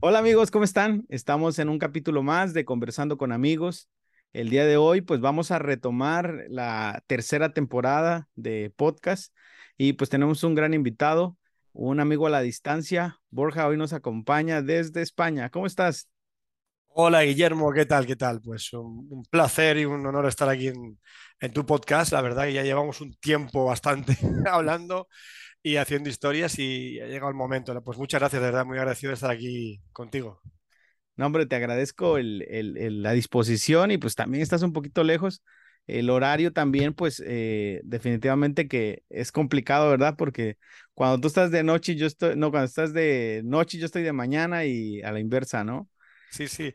Hola amigos, ¿cómo están? Estamos en un capítulo más de Conversando con amigos. El día de hoy pues vamos a retomar la tercera temporada de podcast y pues tenemos un gran invitado, un amigo a la distancia. Borja hoy nos acompaña desde España. ¿Cómo estás? Hola Guillermo, ¿qué tal? ¿Qué tal? Pues un, placer y un honor estar aquí en, en tu podcast. La verdad que ya llevamos un tiempo bastante hablando y haciendo historias y ha llegado el momento. Pues muchas gracias, de verdad, muy agradecido de estar aquí contigo. No, hombre, te agradezco el, el- el- la disposición y pues también estás un poquito lejos. El horario también, pues eh, definitivamente que es complicado, ¿verdad? Porque cuando tú estás de noche, yo estoy, no, cuando estás de noche, yo estoy de mañana y a la inversa, ¿no? Sí, sí,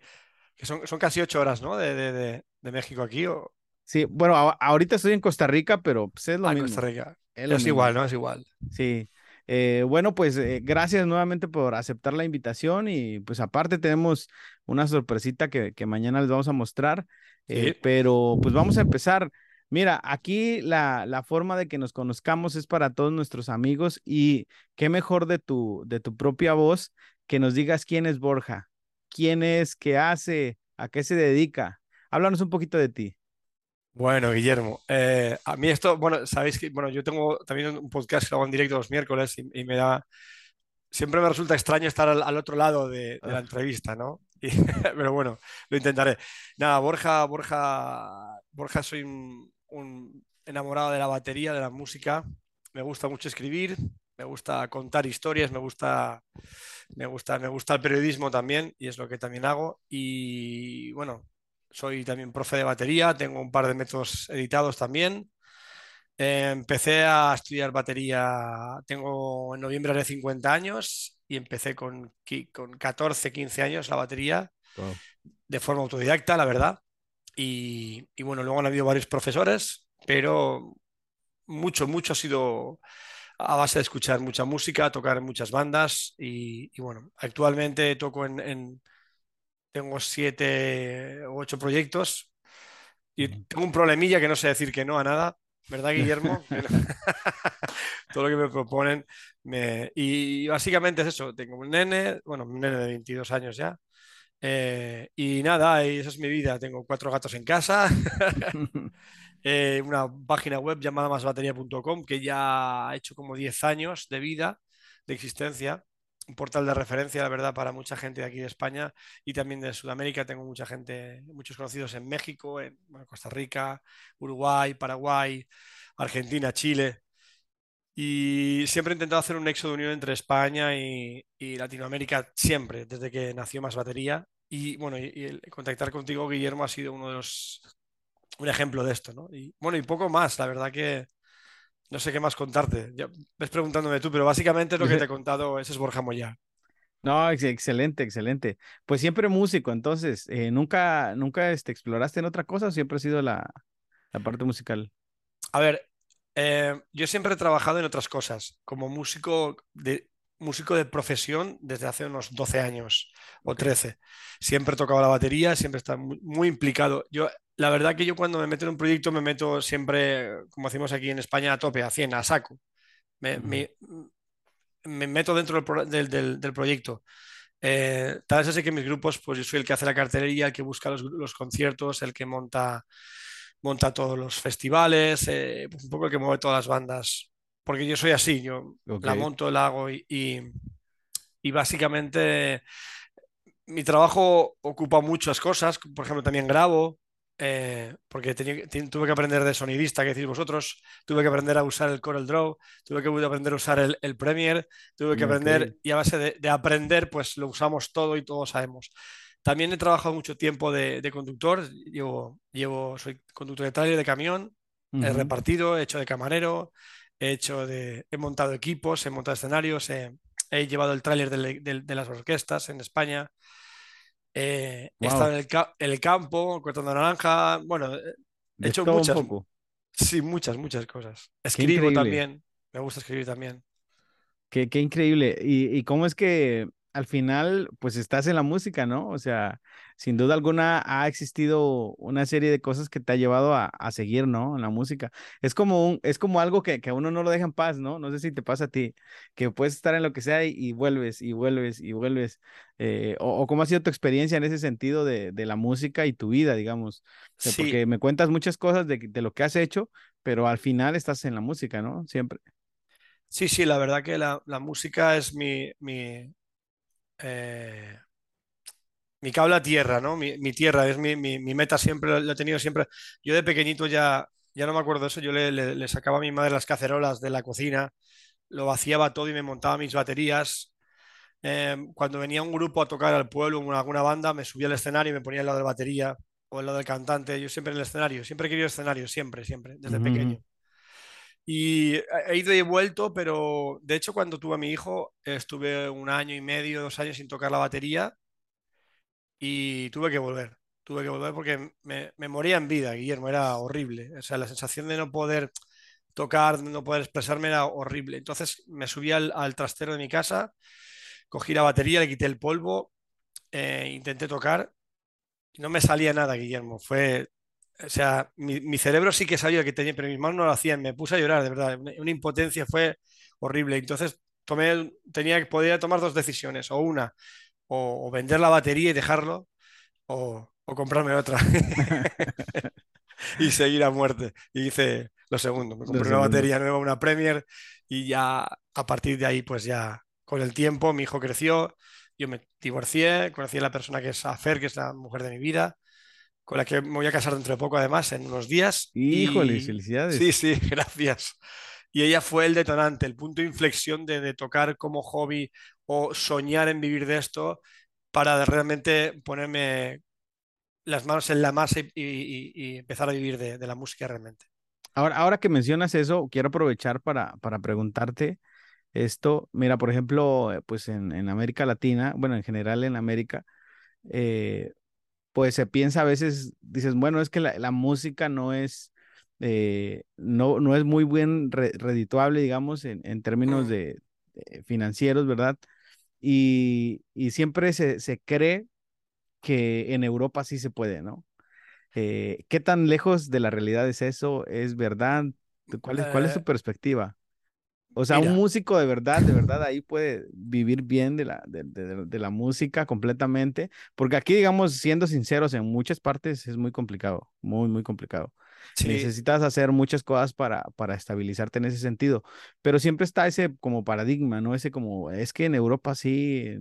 que son, son casi ocho horas, ¿no? De, de- de- de México aquí o Sí, bueno, a- ahorita estoy en Costa Rica, pero pues es lo a Costa mismo, Rica. Es Es igual, ¿no? Es igual. Sí. Eh, bueno, pues eh, gracias nuevamente por aceptar la invitación y pues aparte tenemos una sorpresita que, que mañana les vamos a mostrar, eh, Sí. pero pues vamos a empezar. Mira, aquí la, la forma de que nos conozcamos es para todos nuestros amigos y qué mejor de tu, de tu propia voz que nos digas quién es Borja, quién es, qué hace, a qué se dedica. Háblanos un poquito de ti. Bueno, Guillermo, eh, a mí esto, bueno, sabéis que, bueno, yo tengo también un podcast que lo hago en directo los miércoles y, y me da, siempre me resulta extraño estar al, al otro lado de, de la Ah, entrevista, ¿no? Y- pero bueno, lo intentaré. Nada, Borja, Borja, Borja, soy un, un enamorado de la batería, de la música. Me gusta mucho escribir, me gusta contar historias, me gusta, me gusta, me gusta el periodismo también y es lo que también hago. Y bueno, soy también profe de batería, tengo un par de métodos editados también. Eh, empecé a estudiar batería, tengo en noviembre haré 50 años y empecé con, con 14, 15 años la batería wow. de forma autodidacta, la verdad. Y, y bueno, luego han habido varios profesores, pero mucho, mucho ha sido a base de escuchar mucha música, tocar en muchas bandas y, y bueno, actualmente toco en, en- tengo siete o ocho proyectos y tengo un problemilla que no sé decir que no a nada, ¿verdad, Guillermo? Todo lo que me proponen. me- Y básicamente es eso, tengo un nene, bueno, un nene de 22 años ya. eh, y nada, y esa es mi vida. Tengo cuatro gatos en casa, eh, una página web llamada másbatería.com que ya ha hecho como 10 años de vida, de existencia. Un portal de referencia, la verdad, para mucha gente de aquí de España y también de Sudamérica. Tengo mucha gente, muchos conocidos en México, en Costa Rica, Uruguay, Paraguay, Argentina, Chile. Y siempre he intentado hacer un nexo de unión entre España y, Latinoamérica, siempre, desde que nació Más Batería. Y bueno, y, contactar contigo, Guillermo, ha sido uno de los, un ejemplo de esto, ¿no? Y bueno, y poco más, la verdad que no sé qué más contarte. Ya ves preguntándome tú, pero básicamente lo que te he contado, ese es Borja Moya. No, ex- excelente, excelente. Pues siempre músico, entonces, eh, ¿nunca, nunca este, exploraste en otra cosa o siempre ha sido la, la parte musical? A ver, eh, yo siempre he trabajado en otras cosas, como músico de, músico de profesión desde hace unos 12 años o Ok. 13. Siempre he tocado la batería, siempre he estado muy, muy implicado. Yo, la verdad que yo cuando me meto en un proyecto me meto siempre, como decimos aquí en España, a tope, a 100, a saco. Me, Ujú. me- me meto dentro del, del- del- del proyecto. Eh, tal vez así que mis grupos, pues yo soy el que hace la cartelería, el que busca los, los conciertos, el que monta, monta todos los festivales, eh, pues un poco el que mueve todas las bandas. Porque yo soy así, yo la monto, la hago y, y- y básicamente mi trabajo ocupa muchas cosas. Por ejemplo, también grabo, eh, porque tenía- tuve que aprender de sonidista, que decís vosotros, tuve que aprender a usar el Corel Draw, tuve que aprender a usar el, el Premiere, tuve que Ok. aprender, y a base de, de aprender, pues lo usamos todo y todos sabemos. También he trabajado mucho tiempo de, de conductor, llevo, llevo, soy conductor de tráiler, de camión, he Ujú. repartido, he hecho de camarero, he hecho de, he montado equipos, he montado escenarios, he, he llevado el tráiler del- de las orquestas en España. Eh, he estado en el, ca- en el campo cortando naranja. Bueno, eh, he hecho muchas, sí, muchas, muchas cosas. Escribo también. Me gusta escribir también. qué, qué increíble. Y, y cómo es que al final, pues estás en la música, ¿no? O sea, sin duda alguna ha existido una serie de cosas que te ha llevado a, seguir, ¿no? En la música. Es como un, es como algo que, que, a uno no lo deja en paz, ¿no? No sé si te pasa a ti, que puedes estar en lo que sea y, vuelves y vuelves y vuelves. Eh, o, cómo ha sido tu experiencia en ese sentido de, de la música y tu vida, digamos. sí. Porque me cuentas muchas cosas de, de lo que has hecho, pero al final estás en la música, ¿no? Siempre. Sí, sí, la verdad que la, música es mi, mi, eh, mi cable a tierra, ¿no? Mi, tierra, es mi, meta siempre, lo he tenido siempre. Yo de pequeñito ya, ya no me acuerdo de eso, yo le, sacaba a mi madre las cacerolas de la cocina, lo vaciaba todo y me montaba mis baterías. Em, cuando venía un grupo a tocar al pueblo, en alguna banda, me subía al escenario y me ponía al lado de la batería o al lado del cantante. Yo siempre en el escenario, siempre he querido escenario, siempre, siempre, desde pequeño. Y he ido y he vuelto, pero de hecho cuando tuve a mi hijo estuve un año y medio, dos años sin tocar la batería y tuve que volver. Tuve que volver porque me, moría en vida, Guillermo, era horrible. O sea, la sensación de no poder tocar, no poder expresarme era horrible. Entonces me subí al, trastero de mi casa, cogí la batería, le quité el polvo, eh, intenté tocar no me salía nada, Guillermo. Fue o sea, mi, cerebro sí que sabía que tenía, pero mis manos no lo hacían. Me puse a llorar, de verdad. Una impotencia fue horrible. Entonces tomé, tenía, podía tomar dos decisiones, o una, o, vender la batería y dejarlo, o, comprarme otra. y seguir a muerte. Y hice lo segundo. Me compré una batería nueva, una Premier, y ya a partir de ahí, pues ya con el tiempo, mi hijo creció, yo me divorcié, conocí a la persona que es Afer, que es la mujer de mi vida con la que me voy a casar dentro de poco, además, en unos días. Híjole, felicidades. Sí, sí, gracias. Y ella fue el detonante, el punto de inflexión de, tocar como hobby o soñar en vivir de esto para realmente ponerme las manos en la masa y, empezar a vivir de, la música realmente. Ahora, ahora que mencionas eso, quiero aprovechar para, para preguntarte esto. Mira, por ejemplo, pues en, en América Latina, bueno, en general en América, eh, pues se piensa a veces, dices, bueno, es que la, música no es, eh, no, no es muy bien redituable, digamos, en, términos de, financieros, ¿verdad? Y, siempre se, cree que en Europa sí se puede, ¿no? Eh, ¿Qué tan lejos de la realidad es eso? ¿Es verdad? ¿Cuál es, cuál es tu eh, perspectiva? O sea, un músico de verdad, de verdad, ahí puede vivir bien de la, de, la música completamente, porque aquí, digamos, siendo sinceros, en muchas partes es muy complicado, muy, muy complicado. Necesitas hacer muchas cosas para, para estabilizarte en ese sentido, pero siempre está ese como paradigma, ¿no? Ese como, es que en Europa sí.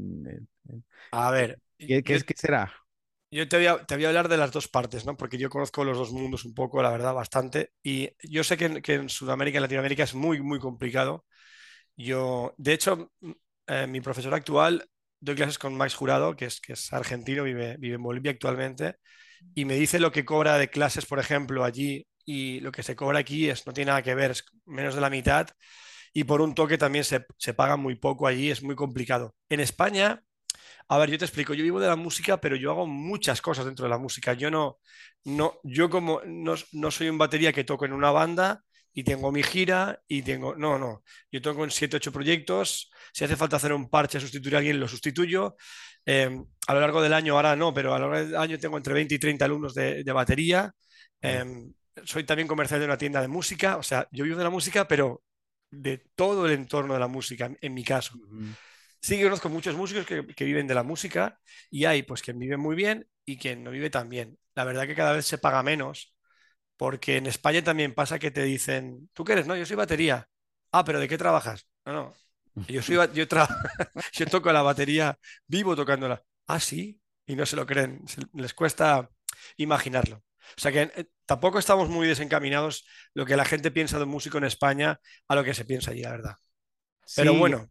a ver. ¿Qué, qué, ¿qué será? Yo te voy, a, te voy, a, hablar de las dos partes, ¿no? Porque yo conozco los dos mundos un poco, la verdad, bastante. Y yo sé que en, que en Sudamérica y Latinoamérica es muy, muy complicado. Yo, de hecho, eh, mi profesor actual, doy clases con Max Jurado, que es, que es argentino, vive, vive en Bolivia actualmente, y me dice lo que cobra de clases, por ejemplo, allí y lo que se cobra aquí es, no tiene nada que ver, es menos de la mitad. Y por un toque también se, se paga muy poco allí, es muy complicado. En España a ver, yo te explico, yo vivo de la música, pero yo hago muchas cosas dentro de la música. Yo no, no, yo como no, soy un batería que toco en una banda y tengo mi gira y tengo, no, no, yo toco en 7, 8 proyectos, si hace falta hacer un parche, sustituir a alguien, lo sustituyo. Em, a lo largo del año, ahora no, pero a lo largo del año tengo entre 20 y 30 alumnos de, batería. Em, soy también comercial de una tienda de música, o sea, yo vivo de la música, pero de todo el entorno de la música, en mi caso. Sí que conozco muchos músicos que, viven de la música y hay pues quien vive muy bien y quien no vive tan bien. La verdad que cada vez se paga menos porque en España también pasa que te dicen, ¿tú qué eres? No, yo soy batería. Ah, pero ¿de qué trabajas? No, no. Yo, soy, yo, yo toco la batería, vivo tocándola. Ah, sí. Y no se lo creen. les cuesta imaginarlo. O sea que eh, tampoco estamos muy desencaminados lo que la gente piensa de un músico en España a lo que se piensa allí, la verdad. Pero bueno,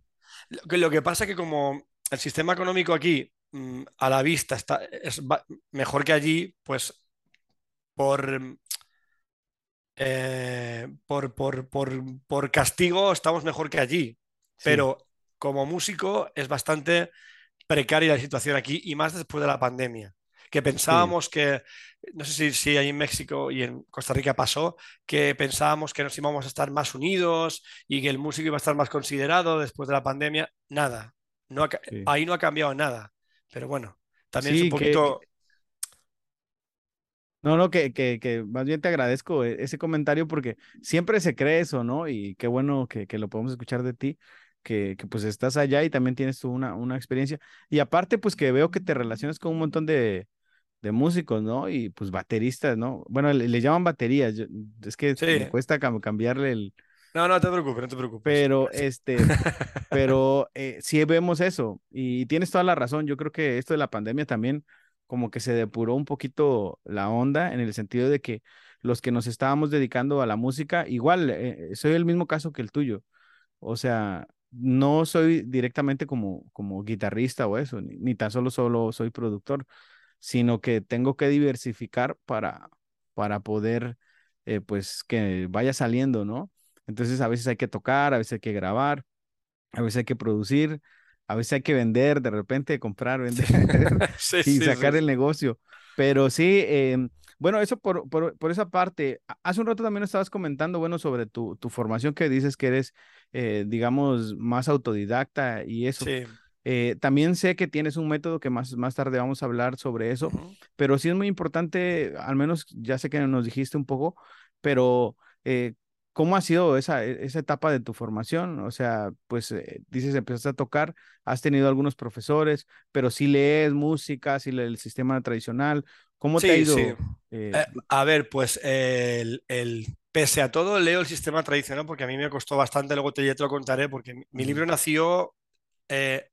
lo que pasa es que como el sistema económico aquí mm, a la vista está, es mejor que allí, pues por, eh, por, por, castigo estamos mejor que allí. Pero como músico es bastante precaria la situación aquí y más después de la pandemia que pensábamos que, no sé si, si ahí en México y en Costa Rica pasó, que pensábamos que nos íbamos a estar más unidos y que el músico iba a estar más considerado después de la pandemia. Nada, no ahí no ha cambiado nada. Pero bueno, también es un poquito... No, no, que, que, que más bien te agradezco e, ese comentario porque siempre se cree eso, ¿no? Y qué bueno que, que lo podemos escuchar de ti, que, que pues estás allá y también tienes tú una, una experiencia. Y aparte, pues que veo que te relacionas con un montón de, de músicos, ¿no? Y pues bateristas, ¿no? Bueno, le, le llaman baterías, yo- es que Sí. me cuesta cam- cambiarle el, No, no te preocupes, no te preocupes. pero este, pero eh, sí vemos eso y tienes toda la razón. Yo creo que esto de la pandemia también como que se depuró un poquito la onda en el sentido de que los que nos estábamos dedicando a la música, igual, eh, soy el mismo caso que el tuyo. O sea, no soy directamente como, como guitarrista o eso, ni, ni tan solo solo soy productor, sino que tengo que diversificar para, para poder, eh, pues, que vaya saliendo, ¿no? Entonces, a veces hay que tocar, a veces hay que grabar, a veces hay que producir, a veces hay que vender, de repente comprar, vender Sí, y sí, sacar sí. el negocio. Pero sí, em, bueno, eso por, por, por esa parte. Hace un rato también estabas comentando, bueno, sobre tu, tu formación que dices que eres, eh, digamos, más autodidacta y eso. Sí. Eh, también sé que tienes un método que más, más tarde vamos a hablar sobre eso, pero sí es muy importante, al menos ya sé que nos dijiste un poco, pero eh, ¿cómo ha sido esa, e- esa etapa de tu formación? O sea, pues eh, dices, empezaste a tocar, has tenido algunos profesores, pero sí lees música, sí lees el sistema tradicional. ¿Cómo te ha sí. ido? eh, Eh, a ver, pues el, el- pese a todo leo el sistema tradicional porque a mí me costó bastante, luego te, ya te lo contaré, porque mi, libro nació eh,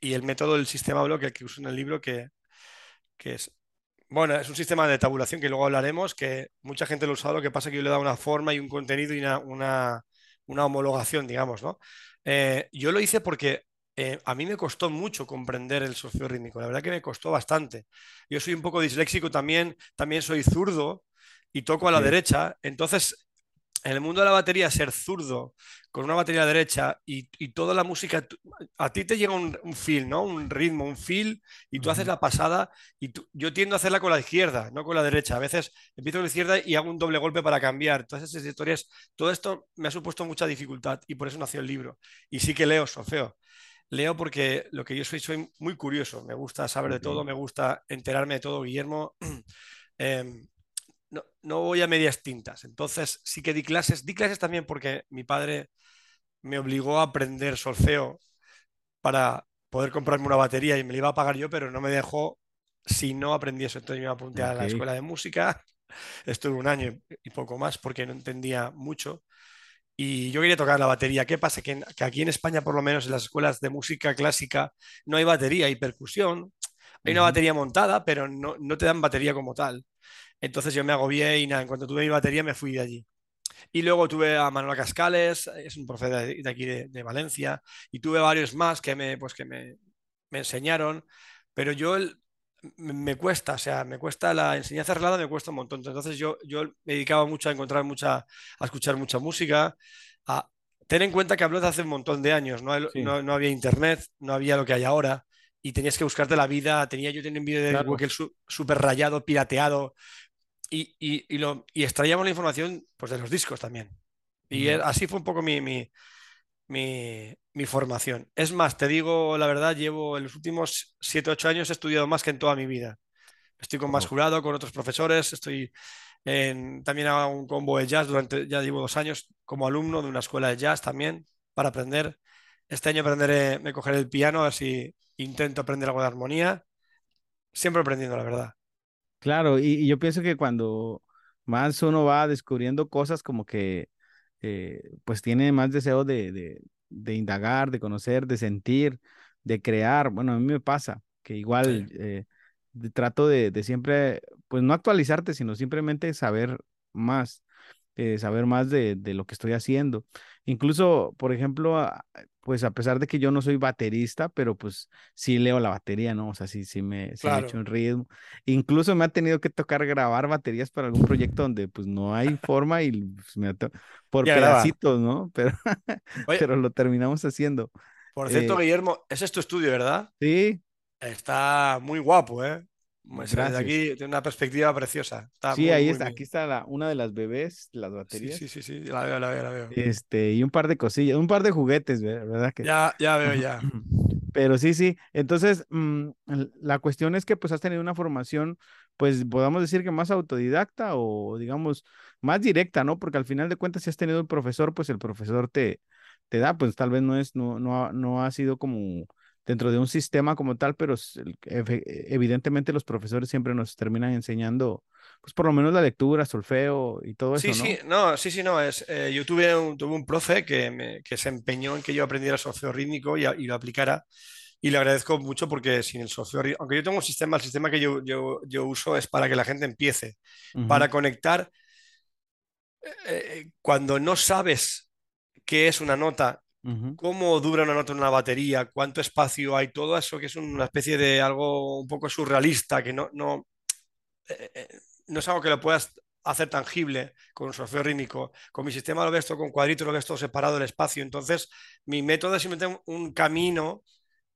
y el método del sistema bloque que uso en el libro que, que es, bueno, es un sistema de tabulación que luego hablaremos, que mucha gente lo ha usado, lo que pasa es que yo le he dado una forma y un contenido y una, una, una homologación, digamos, ¿no? Eh, yo lo hice porque eh, a mí me costó mucho comprender el solfeo rítmico, la verdad que me costó bastante. Yo soy un poco disléxico también, también soy zurdo y toco a la derecha, entonces en el mundo de la batería, ser zurdo con una batería derecha y, y toda la música, a ti te llega un, un feel, ¿no? Un ritmo, un feel, y tú haces la pasada y tú- yo tiendo a hacerla con la izquierda, no con la derecha. A veces empiezo con la izquierda y hago un doble golpe para cambiar. Todas esas historias, todo esto me ha supuesto mucha dificultad y por eso nació el libro. Y sí que leo, solfeo. Leo porque lo que yo soy, soy muy curioso, me gusta saber de todo, me gusta enterarme de todo, Guillermo. Em, no, no voy a medias tintas. Entonces sí que di clases. Di clases también porque mi padre me obligó a aprender solfeo para poder comprarme una batería y me la iba a pagar yo, pero no me dejó si no aprendí eso. Entonces yo me apunté a la escuela de música. Estuve un año y poco más porque no entendía mucho. Y yo quería tocar la batería. ¿Qué pasa? Que, que aquí en España, por lo menos en las escuelas de música clásica, no hay batería, hay percusión. Hay una batería montada, pero no, no te dan batería como tal. Entonces yo me agobié y nada, en cuanto tuve mi batería me fui de allí. Y luego tuve a Manuel Cascales, es un profe de, de aquí de, de Valencia, y tuve varios más que me, pues que me, me enseñaron, pero yo el- me cuesta, o sea, me cuesta la enseñanza arreglada, me cuesta un montón. Entonces yo, yo me dedicaba mucho a encontrar mucha, a escuchar mucha música, a ten en cuenta que hablo de hace un montón de años, no, Sí, no, no había internet, no había lo que hay ahora, y tenías que buscarte la vida, tenía yo tenía un vídeo de claro. Google súper rayado, pirateado, y, y, y lo, y extraíamos la información pues, de los discos también. Y así fue un poco mi, mi, mi, mi formación. Es más, te digo la verdad, llevo en los últimos 7, 8 años he estudiado más que en toda mi vida. Estoy con más jurado, con otros profesores, estoy en, también hago un combo de jazz durante, ya llevo dos años como alumno de una escuela de jazz también para aprender. Este año aprenderé, me cogeré el piano, a ver si intento aprender algo de armonía. Siempre aprendiendo, la verdad. Claro, y, y yo pienso que cuando más uno va descubriendo cosas como que eh, pues tiene más deseo de, de, de indagar, de conocer, de sentir, de crear. Bueno, a mí me pasa que igual Sí, eh, trato de, de siempre, pues no actualizarte, sino simplemente saber más, eh, saber más de, de lo que estoy haciendo. Incluso, por ejemplo, pues a pesar de que yo no soy baterista, pero pues sí leo la batería, ¿no? O sea, sí, sí me, sí me echo claro. un ritmo. Incluso me ha tenido que tocar grabar baterías para algún proyecto donde pues no hay forma y pues, me por pedacitos, ¿no? Pero, Oye, pero lo terminamos haciendo. por cierto, Eh, Guillermo, ese es tu estudio, ¿verdad? sí, Está muy guapo, ¿eh? Ve Desde gracias. aquí tiene una perspectiva preciosa. Está Sí, muy, ahí muy, está, aquí está la, una de las bebés, las Sí, sí, baterías, sí, sí. La veo, la veo, la veo. este, y un par de cosillas, un par de juguetes, ¿ver- ¿verdad? Que... Ya, ya veo, ya. Pero sí, sí. Entonces, mm, l- la cuestión es que pues has tenido una formación pues podamos decir que más autodidacta o digamos más directa, ¿no? Porque al final de cuentas si has tenido un profesor, pues el profesor te, te da, pues tal vez no es, no, no, no ha sido como dentro de un sistema como tal, pero evidentemente los profesores siempre nos terminan enseñando, pues por lo menos la lectura, solfeo y todo sí, eso, ¿no? Sí, no, sí, sí, no. Es, eh, yo tuve un, tuve un profe que, me, que se empeñó en que yo aprendiera solfeo rítmico y, y, lo aplicara. Y le agradezco mucho porque sin el solfeo, aunque yo tengo un sistema, el sistema que yo, yo, yo uso es para que la gente empiece, uh -huh. para conectar. Eh, cuando no sabes qué es una nota Uh -huh. cómo dura una nota en una batería, cuánto espacio hay, todo eso que es una especie de algo un poco surrealista, que no, no, eh, eh, no es algo que lo puedas hacer tangible con un solfeo rítmico. Con mi sistema lo ves todo con cuadritos, lo ves todo separado el espacio. Entonces, mi método es simplemente un, camino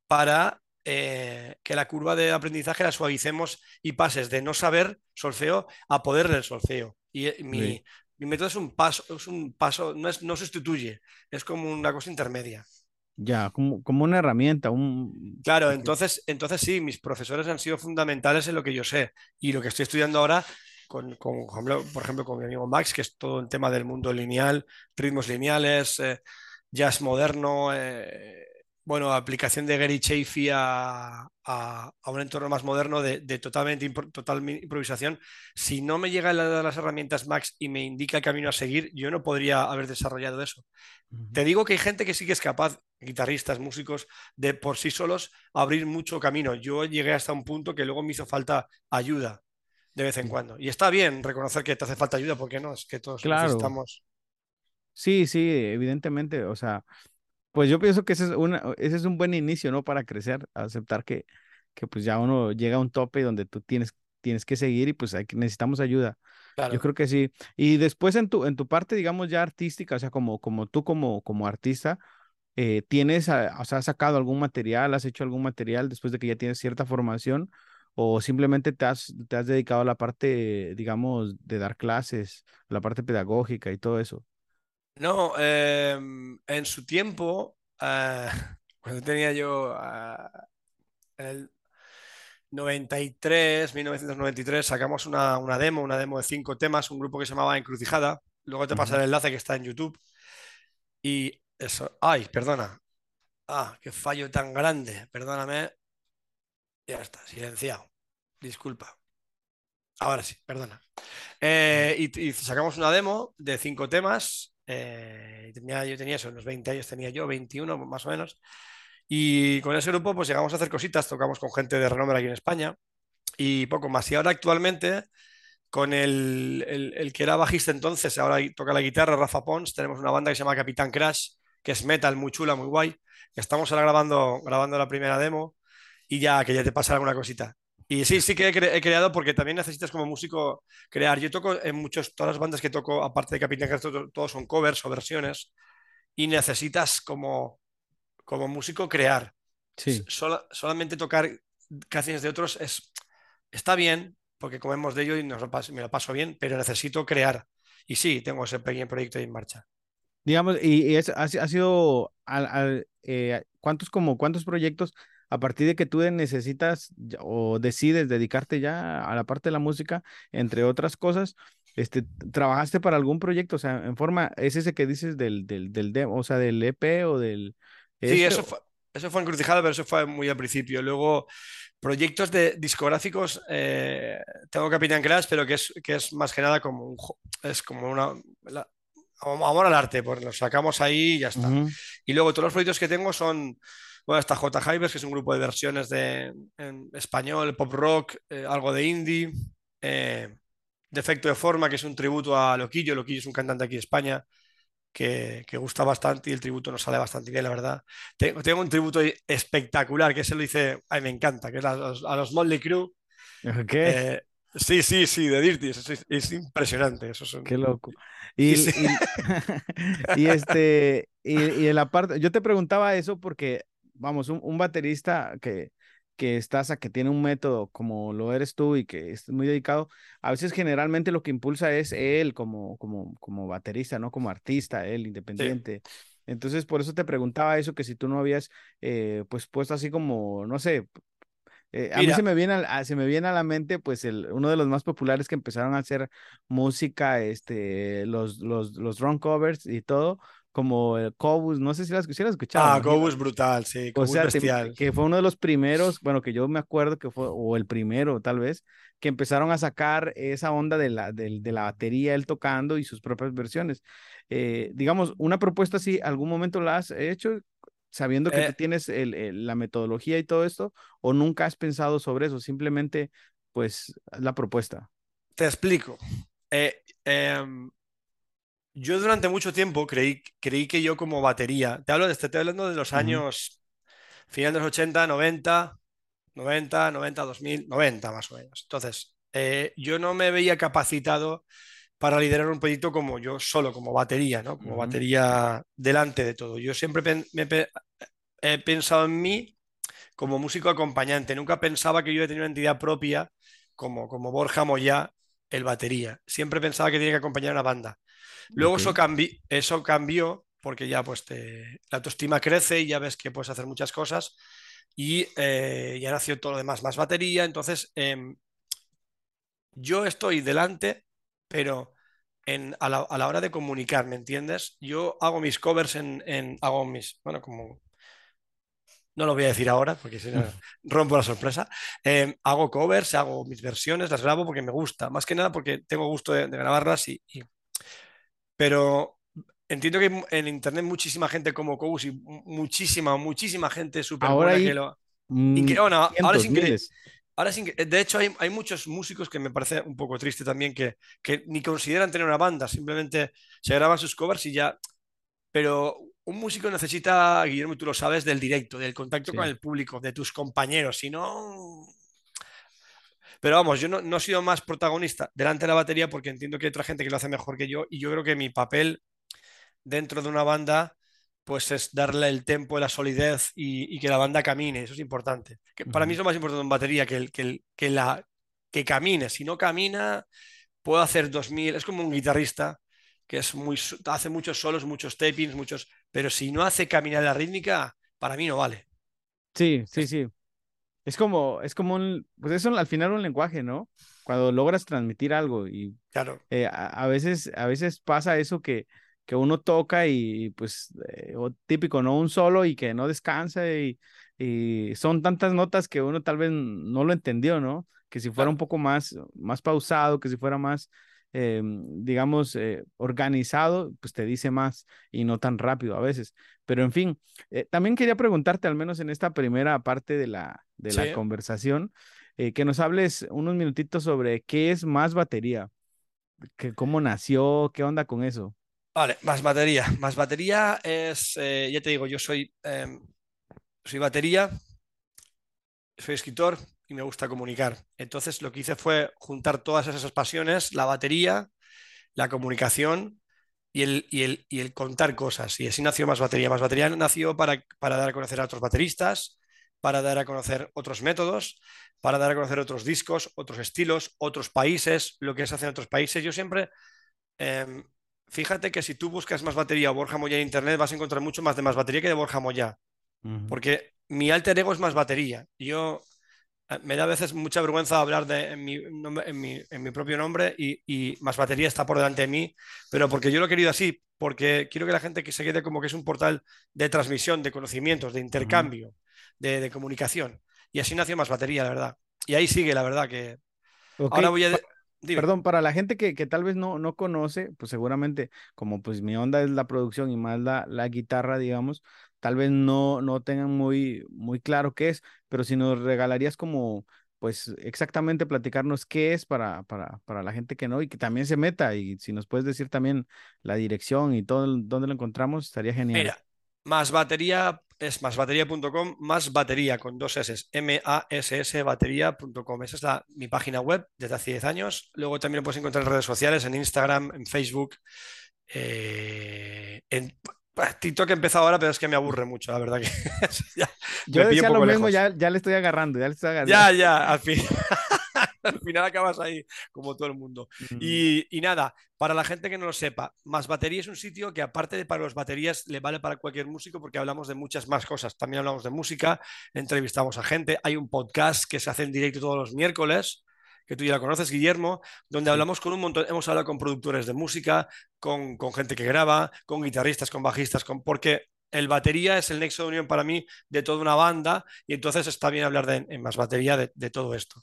para eh, que la curva de aprendizaje la suavicemos y pases de no saber solfeo a poder leer solfeo. Y eh, mi, sí. Mi método es un paso, es un paso, no, es, no sustituye, es como una cosa intermedia. Ya, como, como una herramienta, un... Claro, entonces, entonces sí, mis profesores han sido fundamentales en lo que yo sé y lo que estoy estudiando ahora con, con por ejemplo, con mi amigo Max, que es todo un tema del mundo lineal, ritmos lineales, eh, jazz moderno, eh, bueno, aplicación de Gary Chafee a, a, a, un entorno más moderno de, de totalmente impro, total improvisación, si no me llega la de las herramientas Max y me indica el camino a seguir, yo no podría haber desarrollado eso. Uh -huh. Te digo que hay gente que sí que es capaz, guitarristas, músicos, de por sí solos abrir mucho camino. Yo llegué hasta un punto que luego me hizo falta ayuda de vez en cuando. Y está bien reconocer que te hace falta ayuda, porque no, es que todos claro. necesitamos. Sí, sí, evidentemente, o sea, pues yo pienso que ese es, una, ese es un buen inicio, ¿no? Para crecer, aceptar que, que pues ya uno llega a un tope donde tú tienes, tienes que seguir y pues hay, necesitamos ayuda. Claro. Yo creo que sí. Y después en tu, en tu parte, digamos, ya artística, o sea, como, como tú como, como artista, eh, ¿tienes, o sea, has sacado algún material, has hecho algún material después de que ya tienes cierta formación? ¿O simplemente te has, te has dedicado a la parte, digamos, de dar clases, la parte pedagógica y todo eso? No, eh, en su tiempo, uh, cuando tenía yo en el 93, 1993, sacamos una, una, demo, una demo de cinco temas, un grupo que se llamaba Encrucijada. Luego te pasa uh -huh. el enlace que está en YouTube. Y eso, ay, perdona. Ah, qué fallo tan grande, perdóname. Ya está, silenciado. Disculpa. Ahora sí, perdona. Eh, y, y sacamos una demo de cinco temas eh, tenía, yo tenía eso, unos 20 años tenía yo, 21 más o menos. Y con ese grupo pues llegamos a hacer cositas, tocamos con gente de renombre aquí en España y poco más. Y ahora actualmente con el, el, que era bajista entonces, ahora toca la guitarra, Rafa Pons, tenemos una banda que se llama Capitán Crash, que es metal, muy chula, muy guay. Estamos ahora grabando, grabando la primera demo y ya que ya te pasa alguna cosita. Y sí, sí que he, cre he, creado porque también necesitas como músico crear. Yo toco en muchos, todas las bandas que toco, aparte de Capitán Crash, todos son covers o versiones y necesitas como, como músico crear. Sí. Sol solamente tocar canciones de otros es, está bien porque comemos de ello y nos lo paso, me lo paso bien, pero necesito crear. Y sí, tengo ese pequeño proyecto en marcha. Digamos, y, y es, ha, ha, sido, al, al, eh, ¿cuántos, como, ¿cuántos proyectos a partir de que tú necesitas o decides dedicarte ya a la parte de la música, entre otras cosas, este, ¿trabajaste para algún proyecto? O sea, en forma, ¿es ese que dices del, del, del demo, o sea, del EP o del... Sí, eso fue, eso fue encrucijado, pero eso fue muy al principio. Luego, proyectos de discográficos, eh, tengo Capitán Crash, pero que es, que es más que nada como un, es como una... La, amor al arte, pues lo sacamos ahí y ya está. Uh -huh. Y luego todos los proyectos que tengo son bueno, está J. Hivers, que es un grupo de versiones de en español, pop rock, eh, algo de indie. Eh, Defecto de Forma, que es un tributo a Loquillo. Loquillo es un cantante aquí de España que, que, gusta bastante y el tributo nos sale bastante bien, la verdad. Tengo, tengo un tributo espectacular que se lo dice, ay, me encanta, que es a los, a los Motley Crue. ¿Qué? Eh, sí, sí, sí, de Dirty, es, es, es impresionante. Eso son... Qué loco. Y, y, sí. y, y este, y, y la parte, yo te preguntaba eso porque vamos, un, un, baterista que, que estás a que tiene un método como lo eres tú y que es muy dedicado, a veces generalmente lo que impulsa es él como, como, como baterista, ¿no? Como artista, él independiente. Sí. Entonces, por eso te preguntaba eso, que si tú no habías, eh, pues, puesto así como, no sé, Eh, a mí se me, viene a, se me viene a la mente, pues, el, uno de los más populares que empezaron a hacer música, este, los, los, los run covers y todo, como el Cobus, no sé si las, si escuchado. Ah, Cobus brutal, sí, Cobus o sea, bestial. que fue uno de los primeros, bueno, que yo me acuerdo que fue, o el primero tal vez, que empezaron a sacar esa onda de la, de, de la batería, él tocando y sus propias versiones. Eh, digamos, una propuesta así, ¿algún momento la has hecho? sabiendo que tú eh tienes el, la metodología y todo esto, o nunca has pensado sobre eso, simplemente, pues, la propuesta. Te explico. Eh, em, yo durante mucho tiempo creí, creí que yo como batería, te hablo de, estoy hablando de los años, final de los 80, 90, 90, 90, 2000, 90 más o menos. Entonces, eh, yo no me veía capacitado para liderar un proyecto como yo solo, como batería, ¿no? Como batería delante de todo. Yo siempre me he pensado en mí como músico acompañante. Nunca pensaba que yo iba a tener una entidad propia como, como Borja Moya, el batería. Siempre pensaba que tenía que acompañar a una banda. Luego eso, eso cambió porque ya pues la autoestima crece y ya ves que puedes hacer muchas cosas y eh, ya nació todo lo demás, más batería. Entonces, em, yo estoy delante, pero en, a, la, hora de comunicar, ¿me entiendes? Yo hago mis covers en, en, hago mis, bueno, como no lo voy a decir ahora porque si no rompo la sorpresa. Em, hago covers, hago mis versiones, las grabo porque me gusta, más que nada porque tengo gusto de, grabarlas y, Pero entiendo que en internet muchísima gente como Cobus y muchísima, muchísima gente súper buena que lo... ahora es increíble. Ahora de hecho, hay, hay, muchos músicos que me parece un poco triste también que, que ni consideran tener una banda, simplemente se graban sus covers y ya. Pero un músico necesita, Guillermo, tú lo sabes, del directo, del contacto con el público, de tus compañeros, si no... Pero vamos, yo no, he sido más protagonista delante de la batería porque entiendo que hay otra gente que lo hace mejor que yo y yo creo que mi papel dentro de una banda pues es darle el tempo, la solidez y, que la banda camine, eso es importante. Que para mí es lo más importante en batería, que, el, que, que, la, que camine. Si no camina, puedo hacer 2000, es como un guitarrista que es muy, hace muchos solos, muchos tapings, muchos, pero si no hace caminar la rítmica, para mí no vale. Sí, sí, sí. Es como, es como un, pues eso al final un lenguaje, ¿no? Cuando logras transmitir algo y claro. Eh, a, veces, a veces pasa eso que, que uno toca y pues eh, típico, ¿no? Un solo y que no descansa y, y, son tantas notas que uno tal vez no lo entendió, ¿no? Que si fuera un poco más, más pausado, que si fuera más, eh, digamos, eh, organizado, pues te dice más y no tan rápido a veces. Pero en fin, eh, también quería preguntarte, al menos en esta primera parte de la, de la conversación, que nos hables unos minutitos sobre qué es más batería, que, cómo nació, qué onda con eso. Vale, más batería. Más batería es, ya te digo, yo soy, em, soy batería, soy escritor, y me gusta comunicar. Entonces lo que hice fue juntar todas esas pasiones, la batería, la comunicación y el, el, y el contar cosas. Y así nació Más Batería. Más Batería nació para, para dar a conocer a otros bateristas, para dar a conocer otros métodos, para dar a conocer otros discos, otros estilos, otros países, lo que se hace en otros países. Yo siempre, em, fíjate que si tú buscas más batería o Borja Moya en internet, vas a encontrar mucho más de más batería que de Borja Moya. Porque mi alter ego es más batería. Yo me da a veces mucha vergüenza hablar de, en, mi, en, mi, propio nombre y, más batería está por delante de mí, pero porque yo lo he querido así, porque quiero que la gente que se quede como que es un portal de transmisión, de conocimientos, de intercambio, de, comunicación. Y así nació más batería, la verdad. Y ahí sigue, la verdad, que... Ahora voy a... Perdón, para la gente que, que tal vez no, no conoce, pues seguramente como pues mi onda es la producción y más la, la guitarra, digamos, tal vez no, no tengan muy, muy claro qué es, pero si nos regalarías como, pues exactamente platicarnos qué es para, para, para la gente que no y que también se meta y si nos puedes decir también la dirección y todo dónde lo encontramos, estaría genial. Mira, más batería es másbatería.com, más batería con dos S, M-A-S-S batería.com. Esa es la, mi página web desde hace 10 años. Luego también lo puedes encontrar en redes sociales, en Instagram, en Facebook. Eh, en, TikTok he empezado ahora, pero es que me aburre mucho, la verdad que. Yo decía lo mismo, ya, ya, le estoy agarrando, ya le estoy agarrando. Ya, ya, al fin. al final acabas ahí, como todo el mundo. Mm. Y, y, nada, para la gente que no lo sepa, Más Batería es un sitio que aparte de para los baterías, le vale para cualquier músico porque hablamos de muchas más cosas. También hablamos de música, entrevistamos a gente, hay un podcast que se hace en directo todos los miércoles que tú ya la conoces, Guillermo, donde hablamos con un montón, hemos hablado con productores de música, con, con gente que graba, con guitarristas, con bajistas, con, porque el batería es el nexo de unión para mí de toda una banda y entonces está bien hablar de, en más batería de, de, todo esto.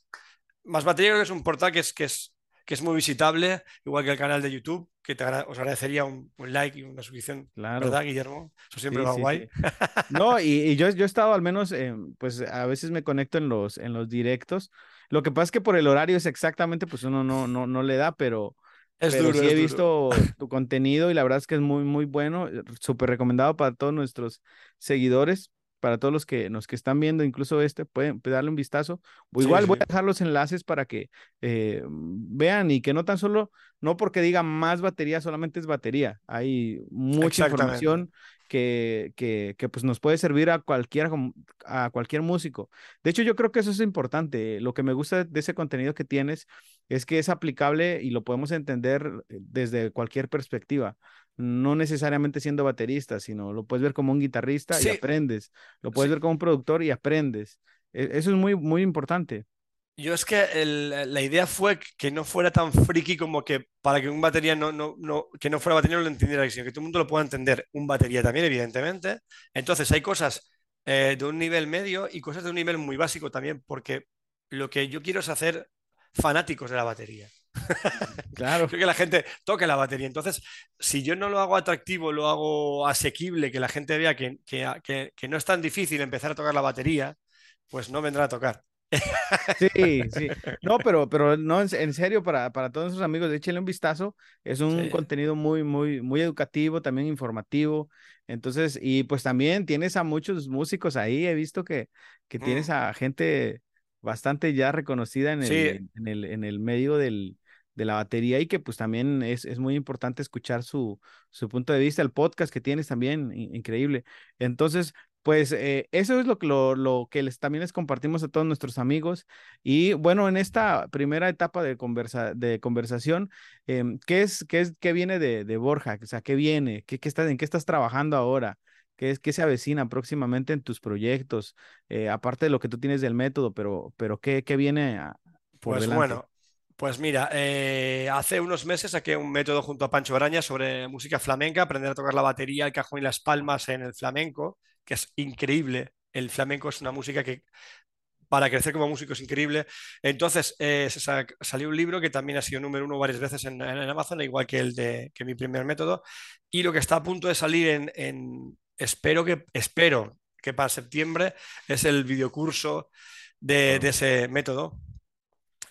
Más batería creo que es un portal que es, que es, que es muy visitable, igual que el canal de YouTube, que te, os agradecería un, un, like y una suscripción, claro. ¿verdad, Guillermo? Eso siempre Sí, va sí, guay. sí. No, y, y yo, yo he estado al menos, eh, pues a veces me conecto en los, en los directos. Lo que pasa es que por el horario es exactamente, pues uno no, no, no le da, pero, Es pero duro, sí es he duro. visto tu contenido y la verdad es que es muy, muy bueno, súper recomendado para todos nuestros seguidores, para todos los que, los que están viendo, incluso este, pueden, darle un vistazo. O Sí, igual voy sí. a dejar los enlaces para que eh, vean y que no tan solo, no porque diga más batería, solamente es batería, hay mucha información que, que, que pues nos puede servir a cualquier, a cualquier músico. De hecho, yo creo que eso es importante. Lo que me gusta de ese contenido que tienes es que es aplicable y lo podemos entender eh, desde cualquier perspectiva. No necesariamente siendo baterista, sino lo puedes ver como un guitarrista y aprendes. Lo puedes sí. ver como un productor y aprendes. E- Eso es muy, muy importante. Yo es que el- la idea fue que no fuera tan friki como que para que un batería no, no, no, que no fuera batería no lo entendiera, sino que todo el mundo lo pueda entender. Un batería también, evidentemente. Entonces hay cosas eh, de un nivel medio y cosas de un nivel muy básico también, porque lo que yo quiero es hacer fanáticos de la batería. Claro. Creo que la gente toque la batería. Entonces, si yo no lo hago atractivo, lo hago asequible, que la gente vea que, que, que, que no es tan difícil empezar a tocar la batería, pues no vendrá a tocar. Sí, sí. No, pero, pero no, en, en serio, para, para todos nuestros amigos, échenle un vistazo. Es un Sí. contenido muy, muy, muy educativo, también informativo. Entonces, y pues también tienes a muchos músicos ahí. He visto que, que tienes Mm. a gente bastante ya reconocida en el, Sí, en el, en el medio del, de la batería y que pues también es, es muy importante escuchar su, su punto de vista. El podcast que tienes también, in- increíble. Entonces, pues eh, eso es lo, que- lo, lo que les, también les compartimos a todos nuestros amigos. Y bueno, en esta primera etapa de, conversa, de conversación, em, ¿qué es, qué es, qué viene de, de Borja? O sea, ¿qué viene? ¿Qué, qué estás, ¿En qué estás trabajando ahora? ¿Qué es, qué se avecina próximamente en tus proyectos? Eh, aparte de lo que tú tienes del método, pero, pero ¿qué, qué viene a- por Pues delante? bueno, pues mira, eh, hace unos meses saqué un método junto a Pancho Araña sobre música flamenca, aprender a tocar la batería, el cajón y las palmas en el flamenco, que es increíble. El flamenco es una música que para crecer como músico es increíble. Entonces eh, sa- salió un libro que también ha sido número uno varias veces en, en Amazon, igual que el de que mi primer método, y lo que está a punto de salir en, en- espero que espero que para septiembre es el videocurso de, de ese método.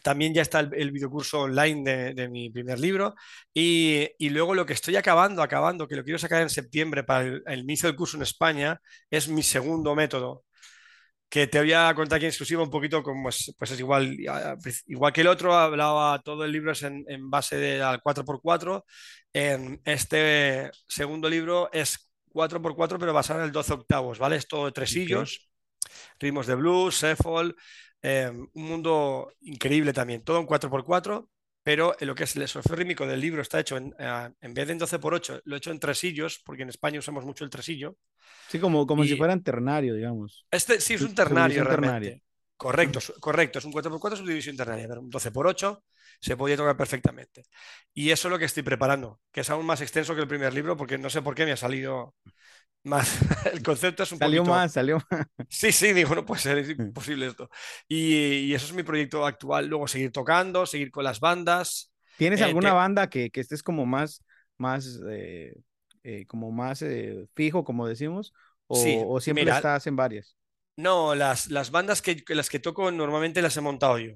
También ya está el, el videocurso online de, de mi primer libro. Y, y luego lo que estoy acabando, acabando, que lo quiero sacar en septiembre para el, el inicio del curso en España, es mi segundo método, que te voy a contar aquí en exclusiva un poquito como es, pues es igual, igual que el otro, hablaba todo el libro es en, en base de, al 4x4. En este segundo libro es 4x4, pero basado en el 12 octavos, ¿vale? Es todo tresillos, ritmos de blues, shuffle, eh, un mundo increíble también, todo en 4x4, pero en lo que es el solfeo rítmico del libro está hecho en, eh, en vez de en 12x8, lo he hecho en tresillos, porque en España usamos mucho el tresillo. Sí, como, como si Y fueran ternario, digamos. este sí es un ternario realmente. ternaria. Correcto, correcto, es un 4x4 subdivisión ternaria, pero un 12x8 se podía tocar perfectamente. Y eso es lo que estoy preparando, que es aún más extenso que el primer libro, porque no sé por qué me ha salido más. El concepto es un Salió poquito. más, salió más. Sí, sí, digo, no puede ser, es imposible esto. Y, y eso es mi proyecto actual. Luego seguir tocando, seguir con las bandas. ¿Tienes Eh, alguna te- banda que, que estés como más, más, eh, eh, como más eh, fijo, como decimos? Sí, ¿O, o siempre mira, estás en varias? no, las, las bandas que, que las que toco normalmente las he montado yo.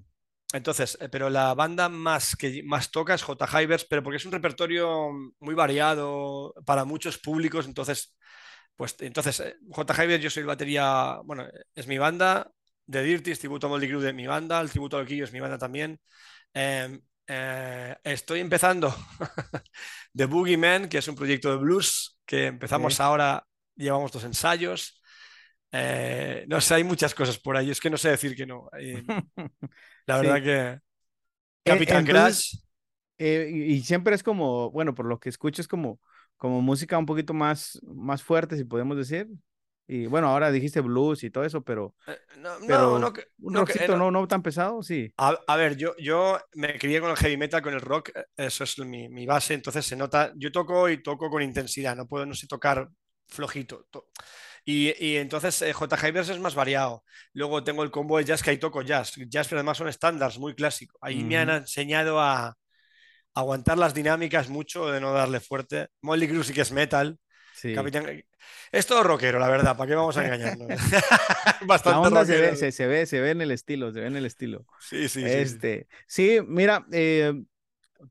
Entonces, eh, pero la banda más que más toca es J. Hivers, pero porque es un repertorio muy variado para muchos públicos. Entonces, pues entonces, eh, J. Hivers, yo soy el batería, bueno, es mi banda. The Dirty, tributo a Moldy Crew de mi banda, el tributo a Loquillo es mi banda también. Eh, eh, estoy empezando The Boogeyman, que es un proyecto de blues que empezamos ahora, llevamos dos ensayos. Eh, no sé, hay muchas cosas por ahí, es que no sé decir que no. La Sí. verdad que Capitán Crash. Y siempre es como, bueno, por lo que escucho es como, como música un poquito más, más fuerte, si podemos decir. Y bueno, ahora dijiste blues y todo eso, pero. Eh, no, no, no, un rockcito no, no, tan pesado, sí. A, ver, yo, yo me crié con el heavy metal, con el rock, eso es mi, mi, base, entonces se nota. Yo toco y toco con intensidad, no puedo, no sé tocar flojito. Y, y, entonces eh, J. Jaivers es más variado. Luego tengo el combo de jazz que ahí toco jazz. Jazz, pero además son estándares, muy clásicos. Ahí me han enseñado a, aguantar las dinámicas mucho, de no darle fuerte. Molly Cruz sí que es metal. Sí. Capitán... Es todo rockero, la verdad, ¿para qué vamos a engañarnos? Bastante la se ve, se, ve, se ve en el estilo, se ve en el estilo. Sí, sí, este, sí. mira, eh,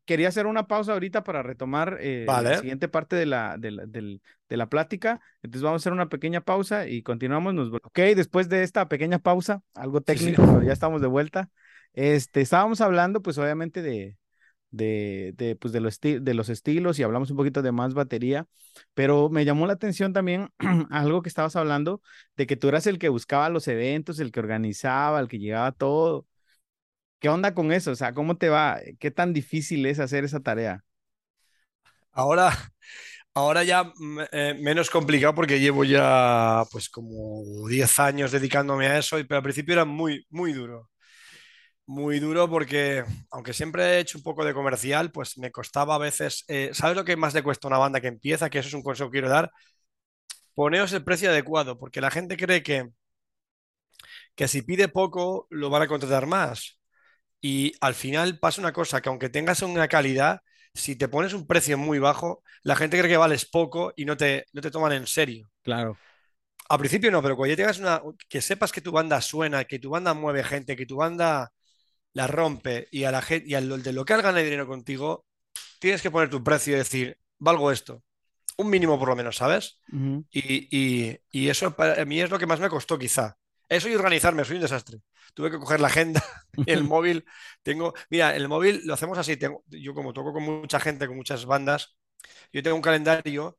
quería hacer una pausa ahorita para retomar eh, la siguiente parte de la, de, la, de, la, plática. Entonces vamos a hacer una pequeña pausa y continuamos. Nos... Ok, después de esta pequeña pausa, algo técnico, pero ya estamos de vuelta. Este, estábamos hablando, pues obviamente de, de, pues de, los de los estilos y hablamos un poquito de más batería, pero me llamó la atención también algo que estabas hablando, de que tú eras el que buscaba los eventos, el que organizaba, el que llegaba todo. ¿Qué onda con eso? O sea, ¿cómo te va? ¿Qué tan difícil es hacer esa tarea? Ahora, ahora ya eh, menos complicado porque llevo ya pues como 10 años dedicándome a eso, pero al principio era muy, muy duro muy duro porque, aunque siempre he hecho un poco de comercial, pues me costaba a veces. Eh, ¿Sabes lo que más le cuesta a una banda que empieza? Que eso es un consejo que quiero dar. Poneos el precio adecuado, porque la gente cree que, que si pide poco, lo van a contratar más. Y al final pasa una cosa, que aunque tengas una calidad, si te pones un precio muy bajo, la gente cree que vales poco y no te, no te toman en serio. Claro. Al principio no, pero cuando ya tengas una. que sepas que tu banda suena, que tu banda mueve gente, que tu banda la rompe y a la gente y al de local gana dinero contigo, tienes que poner tu precio y decir, valgo esto. Un mínimo por lo menos, ¿sabes? y, y, eso para mí es lo que más me costó quizá. Eso y organizarme, soy un desastre. Tuve que coger la agenda, el móvil. Tengo, mira, el móvil lo hacemos así. Tengo, yo como toco con mucha gente, con muchas bandas, yo tengo un calendario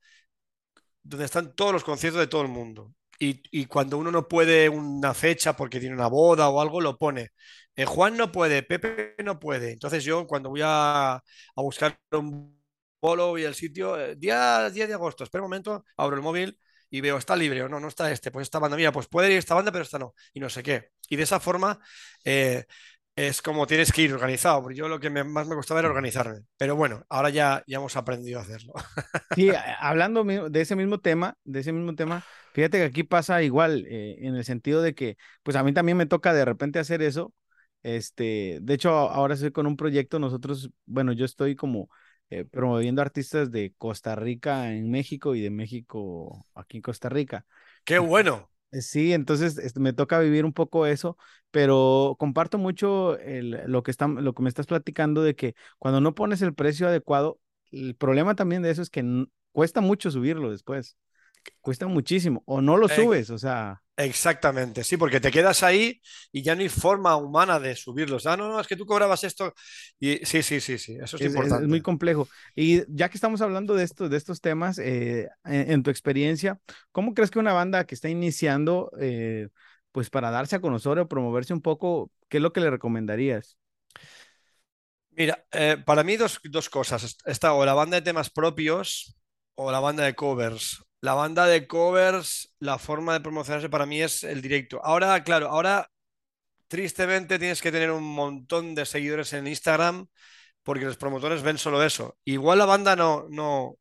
donde están todos los conciertos de todo el mundo. Y, y, cuando uno no puede una fecha porque tiene una boda o algo, lo pone. Eh, Juan no puede, Pepe no puede. Entonces yo cuando voy a, buscar un polo y el sitio, eh, día 10 de agosto, espera un momento, abro el móvil y veo, está libre o no, no está este, pues esta banda, mira, pues puede ir esta banda, pero esta no, y no sé qué. Y de esa forma eh, es como tienes que ir organizado, porque yo lo que más me costaba era organizarme. Pero bueno, ahora ya, ya hemos aprendido a hacerlo. Sí, hablando de ese mismo tema, de ese mismo tema, fíjate que aquí pasa igual, en el sentido de que, pues a mí también me toca de repente hacer eso, este, de hecho, ahora estoy con un proyecto, nosotros, bueno, yo estoy como eh, promoviendo artistas de Costa Rica en México y de México aquí en Costa Rica. ¡Qué bueno! Eh, sí, entonces este, me toca vivir un poco eso, pero comparto mucho lo, que está, lo que me estás platicando de que cuando no pones el precio adecuado, el problema también de eso es que cuesta mucho subirlo después. Cuesta muchísimo, o no lo subes, o sea. Exactamente, sí, porque te quedas ahí y ya no hay forma humana de subirlos. Ah, no, no, es que tú cobrabas esto. Y sí, sí, sí, sí, eso es, importante. Es muy complejo. Y ya que estamos hablando de, esto, de estos temas, eh, en, tu experiencia, ¿cómo crees que una banda que está iniciando, eh, pues para darse a conocer o promoverse un poco, qué es lo que le recomendarías? Mira, eh, para mí dos, dos cosas. Está o la banda de temas propios o la banda de covers. La banda de covers, la forma de promocionarse para mí es el directo. Ahora, claro, ahora tristemente tienes que tener un montón de seguidores en Instagram porque los promotores ven solo eso. Igual la banda no, no,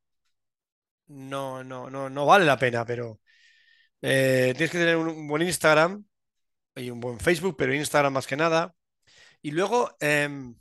no, no, no, no vale la pena, pero eh, tienes que tener un, buen Instagram y un buen Facebook, pero Instagram más que nada. Y luego em,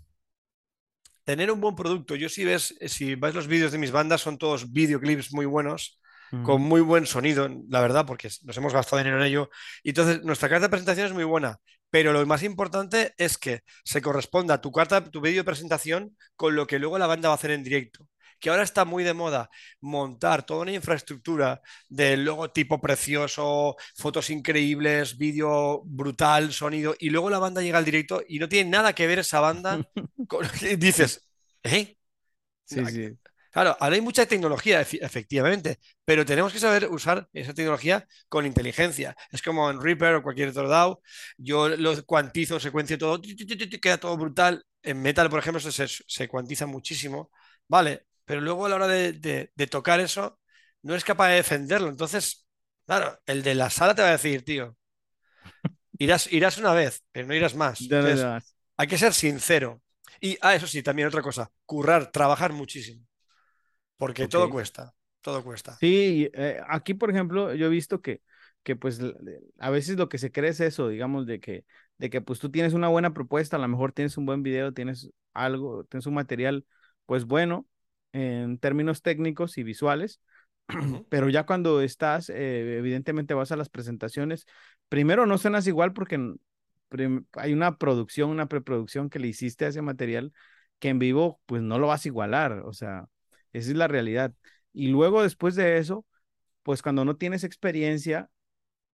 tener un buen producto. Yo si ves, si ves los vídeos de mis bandas, son todos videoclips muy buenos con muy buen sonido, la verdad, porque nos hemos gastado dinero en ello. Y entonces, nuestra carta de presentación es muy buena, pero lo más importante es que se corresponda tu carta, tu vídeo de presentación con lo que luego la banda va a hacer en directo. Que ahora está muy de moda montar toda una infraestructura de logotipo precioso, fotos increíbles, vídeo brutal, sonido, y luego la banda llega al directo y no tiene nada que ver esa banda con... dices, ¿eh? Sí, sí. Claro, ahora hay mucha tecnología, efectivamente, pero tenemos que saber usar esa tecnología con inteligencia. Es como en Reaper o cualquier otro DAO, yo lo cuantizo, secuencio todo, queda todo brutal. En Metal, por ejemplo, se, se cuantiza muchísimo, ¿vale? Pero luego a la hora de, tocar eso, no es capaz de defenderlo. Entonces, claro, el de la sala te va a decir, tío, irás, irás una vez, pero no irás más. hay que ser sincero. Y, ah, eso sí, también otra cosa, currar, trabajar muchísimo. Porque todo cuesta, todo cuesta. Sí, eh, aquí por ejemplo, yo he visto que, que pues a veces lo que se cree es eso, digamos, de que, de que pues tú tienes una buena propuesta, a lo mejor tienes un buen video, tienes algo, tienes un material pues bueno en términos técnicos y visuales, pero ya cuando estás, eh, evidentemente vas a las presentaciones, primero no suenas igual porque hay una producción, una preproducción que le hiciste a ese material que en vivo pues no lo vas a igualar, o sea, esa es la realidad. Y luego después de eso, pues cuando no tienes experiencia,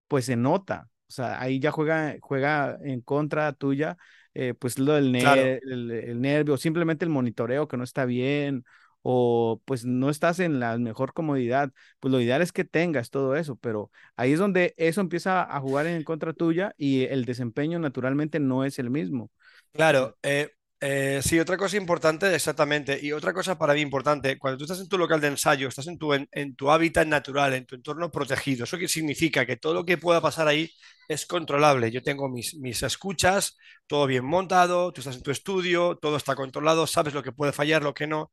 pues se nota. O sea, ahí ya juega, juega en contra tuya, eh, pues lo del el, nervio, simplemente el monitoreo que no está bien, o pues no estás en la mejor comodidad. Pues lo ideal es que tengas todo eso, pero ahí es donde eso empieza a jugar en contra tuya y el desempeño naturalmente no es el mismo. Claro, eh, eh, sí, otra cosa importante, exactamente. Y otra cosa para mí importante, cuando tú estás en tu local de ensayo, estás en tu, en, tu hábitat natural, en tu entorno protegido, ¿eso significa? Que todo lo que pueda pasar ahí es controlable. Yo tengo mis, mis escuchas, todo bien montado, tú estás en tu estudio, todo está controlado, sabes lo que puede fallar, lo que no.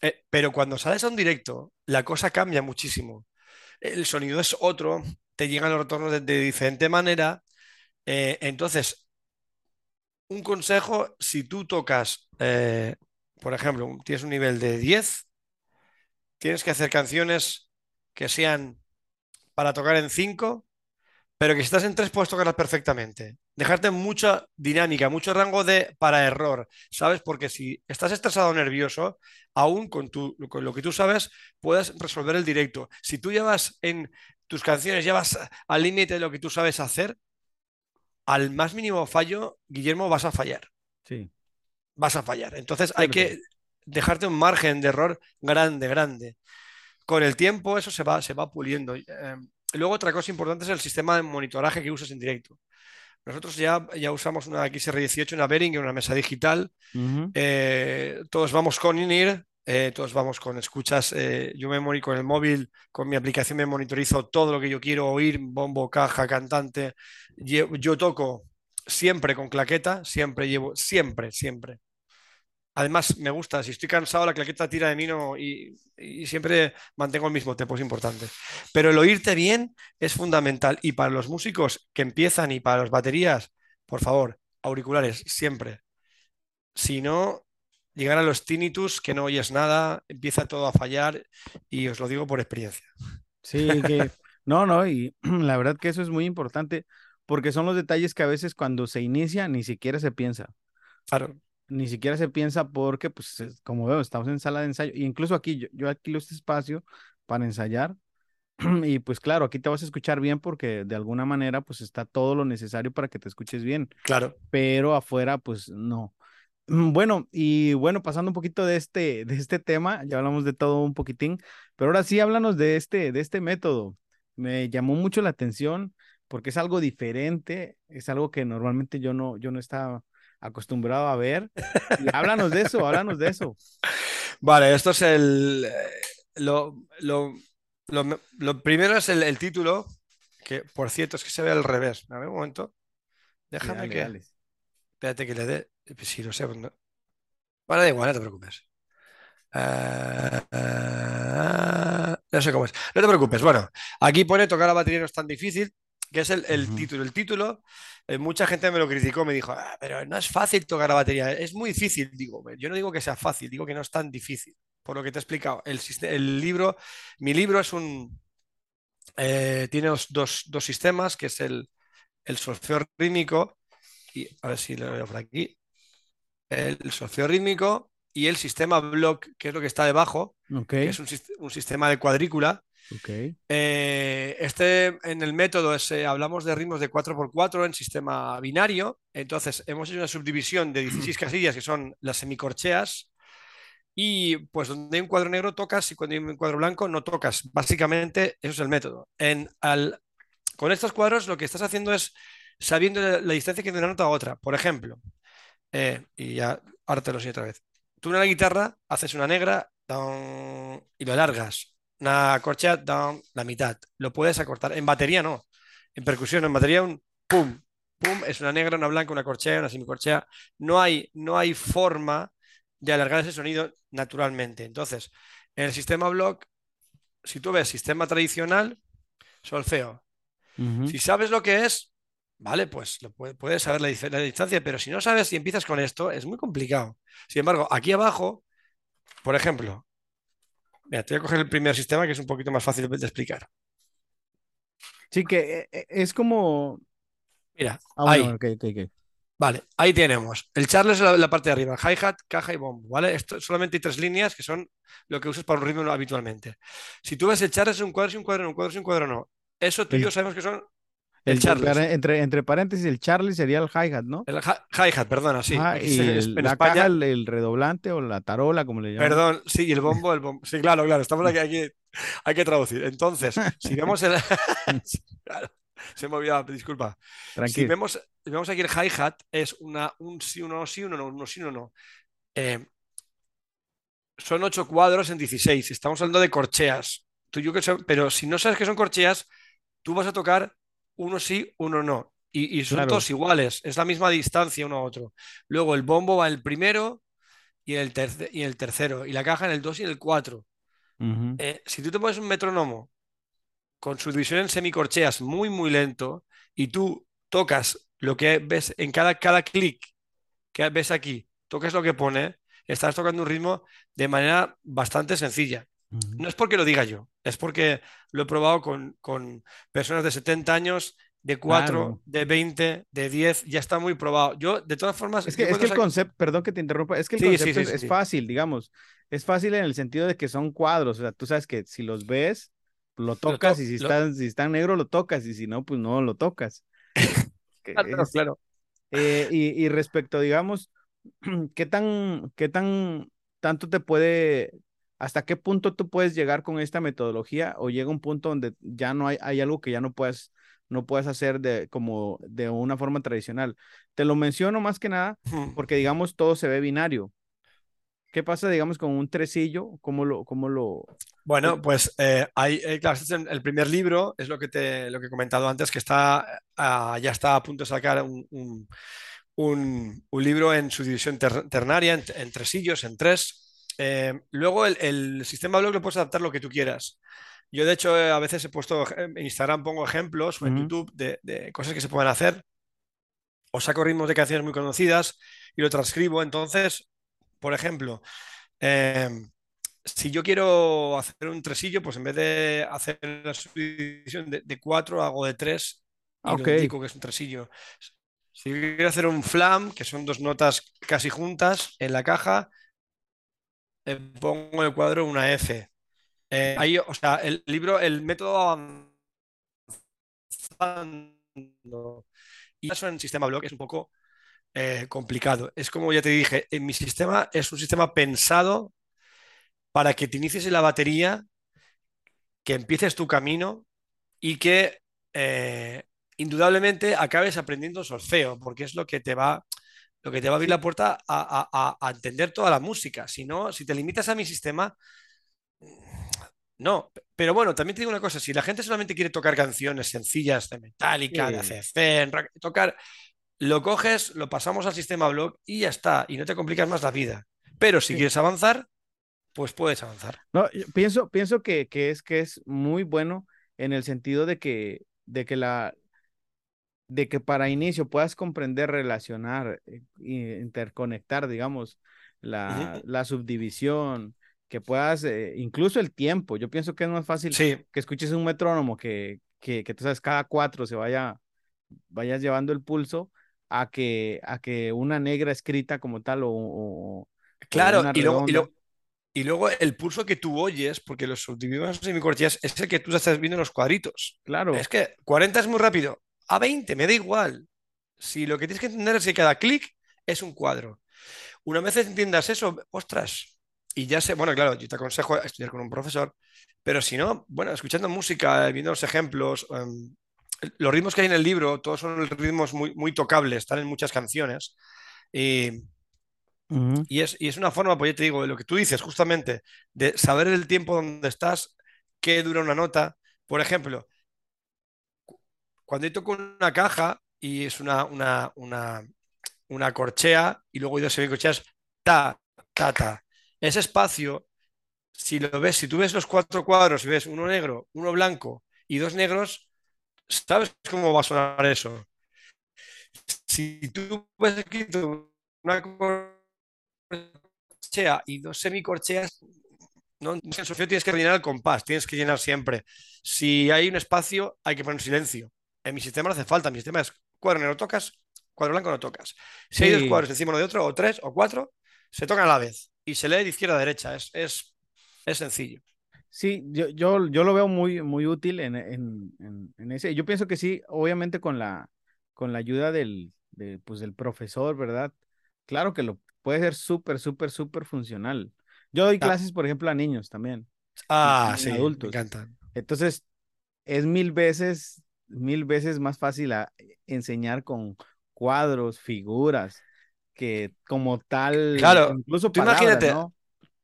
Eh, pero cuando sales a un directo, la cosa cambia muchísimo. El sonido es otro, te llegan los retornos de, diferente manera. Eh, entonces, un consejo, si tú tocas, eh, por ejemplo, tienes un nivel de 10, tienes que hacer canciones que sean para tocar en 5, pero que si estás en 3 puedes tocarlas perfectamente. Dejarte mucha dinámica, mucho rango de para error, ¿sabes? Porque si estás estresado o nervioso, aún con, tu, con lo que tú sabes, puedes resolver el directo. Si tú llevas en tus canciones, llevas al límite de lo que tú sabes hacer, al más mínimo fallo, Guillermo, vas a fallar. Sí. Vas a fallar. Entonces hay que dejarte un margen de error grande, grande. Con el tiempo eso se va, se va puliendo. Eh, luego otra cosa importante es el sistema de monitoraje que usas en directo. Nosotros ya, ya usamos una XR18, una Behringer, una mesa digital. Eh, todos vamos con INIR, eh, todos vamos con escuchas. yo me con el móvil, con mi aplicación me monitorizo todo lo que yo quiero oír, bombo, caja, cantante, yo, toco siempre con claqueta, siempre llevo, siempre, siempre. Además, me gusta, si estoy cansado, la claqueta tira de mí y, siempre mantengo el mismo tempo, es importante. Pero el oírte bien es fundamental. Y para los músicos que empiezan y para las baterías, por favor, auriculares, siempre. Si no, llegar a los tinnitus, que no oyes nada, empieza todo a fallar y os lo digo por experiencia. Sí, que no, no, y la verdad que eso es muy importante porque son los detalles que a veces cuando se inicia ni siquiera se piensa. Claro. Ni siquiera se piensa porque, pues, como veo, estamos en sala de ensayo, e incluso aquí, yo, yo alquilo este espacio para ensayar, y pues claro, aquí te vas a escuchar bien porque de alguna manera, pues está todo lo necesario para que te escuches bien. Claro. Pero afuera, pues no. Bueno, y bueno, pasando un poquito de este, de este tema, ya hablamos de todo un poquitín, pero ahora sí háblanos de este, de este método. Me llamó mucho la atención porque es algo diferente, es algo que normalmente yo no, yo no estaba acostumbrado a ver. háblanos de eso, háblanos de eso. Vale, esto es el... Eh, lo, lo, lo, primero es el, título, que por cierto es que se ve al revés. A ver un momento. Déjame que... Espérate que le dé... Si lo sé. Pues no. Bueno, da igual, no te preocupes. Uh, no sé cómo es. No te preocupes. Bueno, aquí pone tocar la batería no es tan difícil que es el, título. El título, eh, mucha gente me lo criticó, me dijo, ah, pero no es fácil tocar la batería, es muy difícil. Digo, yo no digo que sea fácil, digo que no es tan difícil, por lo que te he explicado. El, el libro, mi libro es un, eh, tiene dos, sistemas, que es el, el solfeo rítmico, y a ver si lo veo por aquí, el solfeo rítmico y el sistema block, que es lo que está debajo, que es un, un sistema de cuadrícula Okay. Eh, este en el método eh, hablamos de ritmos de 4x4 en sistema binario. Entonces, hemos hecho una subdivisión de 16 casillas que son las semicorcheas. Y pues donde hay un cuadro negro tocas y cuando hay un cuadro blanco no tocas. Básicamente eso es el método. En, al, con estos cuadros lo que estás haciendo es sabiendo la, la distancia que de una nota a otra. Por ejemplo, eh, y ya ahora te lo otra vez. Tú en la guitarra haces una negra down, y lo alargas. Una corchea down la mitad. Lo puedes acortar. En batería no. En percusión, en batería un pum, pum, es una negra, una blanca, una corchea, una semicorchea. No hay, no hay forma de alargar ese sonido naturalmente. Entonces, en el sistema block, si tú ves sistema tradicional, solfeo. Ujú. Si sabes lo que es, vale, pues lo puede- puedes saber la, distancia, pero si no sabes y empiezas con esto, es muy complicado. Sin embargo, aquí abajo, por ejemplo, mira, te voy a coger el primer sistema que es un poquito más fácil de explicar. Sí, que eh, eh, es como. Mira, Ah, bueno, ahí, vale, ahí tenemos. El charles es la, la parte de arriba, hi-hat, caja y bombo, ¿vale? Esto solamente hay tres líneas que son lo que usas para un ritmo habitualmente. Si tú ves el charles es un cuadro, es un cuadro, no, un cuadro, es un cuadro, no. Eso tú y yo sabemos que son El, charles. entre, entre paréntesis, el Charlie sería el hi-hat, ¿no? El hi- hi-hat, perdona, sí. Aquí y el- en la España, caja, el, el redoblante o la tarola, como le llaman. Perdón, sí, y el bombo, el bombo. Sí, claro, claro, estamos aquí, aquí- hay que traducir. Entonces, si vemos el. Claro, se me olvidaba, disculpa. Si Tranquilo. vemos, si vemos aquí el hi-hat, es una, un sí, uno, sí, uno, no, uno, sí, uno, no. Eh, son ocho cuadros en 16. Estamos hablando de corcheas. Tú, yo que sé, pero si no sabes que son corcheas, tú vas a tocar uno sí, uno no. Y, y son Claro. todos iguales, es la misma distancia uno a otro. Luego el bombo va el primero y el, terce- y el tercero, y la caja en el 2 y en el 4. Ujú. Eh, si tú te pones un metrónomo con su división en semicorcheas muy, muy lento y tú tocas lo que ves en cada, cada clic que ves aquí, tocas lo que pone, estás tocando un ritmo de manera bastante sencilla. No es porque lo diga yo, es porque lo he probado con, con personas de 70 años, de 4, Claro. de 20, de 10, ya está muy probado. Yo, de todas formas, Es que, es que el concepto, perdón que te interrumpa, es que el Sí, concepto sí, es, sí, es sí. fácil, digamos. Es fácil en el sentido de que son cuadros, o sea, tú sabes que si los ves, lo tocas to- y si lo- están, si están negro lo tocas y si no, pues no lo tocas. Claro, es- claro. eh, y, y respecto, digamos, ¿qué tan, qué tan, tanto te puede, hasta qué punto tú puedes llegar con esta metodología o llega un punto donde ya no hay, hay algo que ya no puedes, no puedes hacer de, como de una forma tradicional? Te lo menciono más que nada porque, digamos, todo se ve binario. ¿Qué pasa, digamos, con un tresillo? ¿Cómo lo, cómo lo... Bueno, pues eh, hay, eh, claro, este es el primer libro, es lo que te lo que he comentado antes, que está ah, ya está a punto de sacar un, un- un- un libro en su división ter- ternaria, en, en tresillos, en tres. Eh, luego el, el sistema blog lo puedes adaptar lo que tú quieras. Yo, de hecho, eh, a veces he puesto en Instagram, pongo ejemplos o en. YouTube de, de cosas que se pueden hacer. O saco ritmos de canciones muy conocidas y lo transcribo. Entonces, por ejemplo, em, si yo quiero hacer un tresillo, pues en vez de hacer la subdivisión de, de cuatro, hago de tres y Ok. lo indico que es un tresillo. Si quiero hacer un flam, que son dos notas casi juntas en la caja, pongo en el cuadro una F. Eh, ahí, o sea, el libro, el método va avanzando. Y eso en sistema block es un poco eh, complicado. Es como ya te dije, en mi sistema es un sistema pensado para que te inicies en la batería, que empieces tu camino y que eh, indudablemente acabes aprendiendo solfeo, porque es lo que te va, lo que te va a abrir la puerta a, a- a- a entender toda la música. Si no, si te limitas a mi sistema, no. Pero bueno, también te digo una cosa, si la gente solamente quiere tocar canciones sencillas de Metallica, de. ACC, rock, tocar, lo coges, lo pasamos al sistema blog y ya está, y no te complicas más la vida. Pero si Sí. quieres avanzar, pues puedes avanzar. No, yo pienso, pienso que, que es, que es muy bueno en el sentido de que, de que la, de que para inicio puedas comprender, relacionar, eh, interconectar, digamos, la, la subdivisión, que puedas, eh, incluso el tiempo. Yo pienso que es más fácil Sí, que escuches un metrónomo que, que, que tú sabes, cada cuatro se vaya, vayas llevando el pulso a que, a que una negra escrita como tal o, claro, y luego, y, luego, y luego el pulso que tú oyes, porque los subdividimos en semicorcheas, es el que tú estás viendo en los cuadritos. Claro, Es que 40 es muy rápido, a 20 me da igual. Si lo que tienes que entender es que cada clic es un cuadro. Una vez entiendas eso, ostras, y ya sé, bueno, claro, yo te aconsejo estudiar con un profesor, pero si no, bueno, escuchando música, viendo los ejemplos, em, los ritmos que hay en el libro, todos son ritmos muy, muy tocables, están en muchas canciones. Y, y, es, y es una forma, pues ya te digo, de lo que tú dices, justamente, de saber el tiempo donde estás, qué dura una nota. Por ejemplo, cuando yo toco una caja y es una, una, una, corchea y luego hay dos semicorcheas, ta, ta, ta. Ese espacio, si lo ves, si tú ves los cuatro cuadros y ves uno negro, uno blanco y dos negros, ¿sabes cómo va a sonar eso? Si tú ves aquí una corchea y dos semicorcheas, no, en solfeo tienes que rellenar el compás, tienes que llenar siempre. Si hay un espacio, hay que poner silencio. En mi sistema no hace falta, mi sistema es cuadro negro tocas, cuadro blanco no tocas. Si hay dos cuadros encima uno de otro, o tres, o cuatro, se tocan a la vez y se lee de izquierda a derecha. Es, es, es sencillo. Sí, yo, yo, yo, lo veo muy, muy útil en, en, en, ese. Yo pienso que sí, obviamente con la, con la ayuda del, de, pues, del profesor, ¿verdad? Claro que lo puede ser súper, súper, súper funcional. Yo doy ah. clases, por ejemplo, a niños también. Ah, sí, adultos. me encantan. Entonces, es mil veces, mil veces más fácil enseñar con cuadros, figuras, que como tal, claro, incluso palabras, imagínate, ¿no?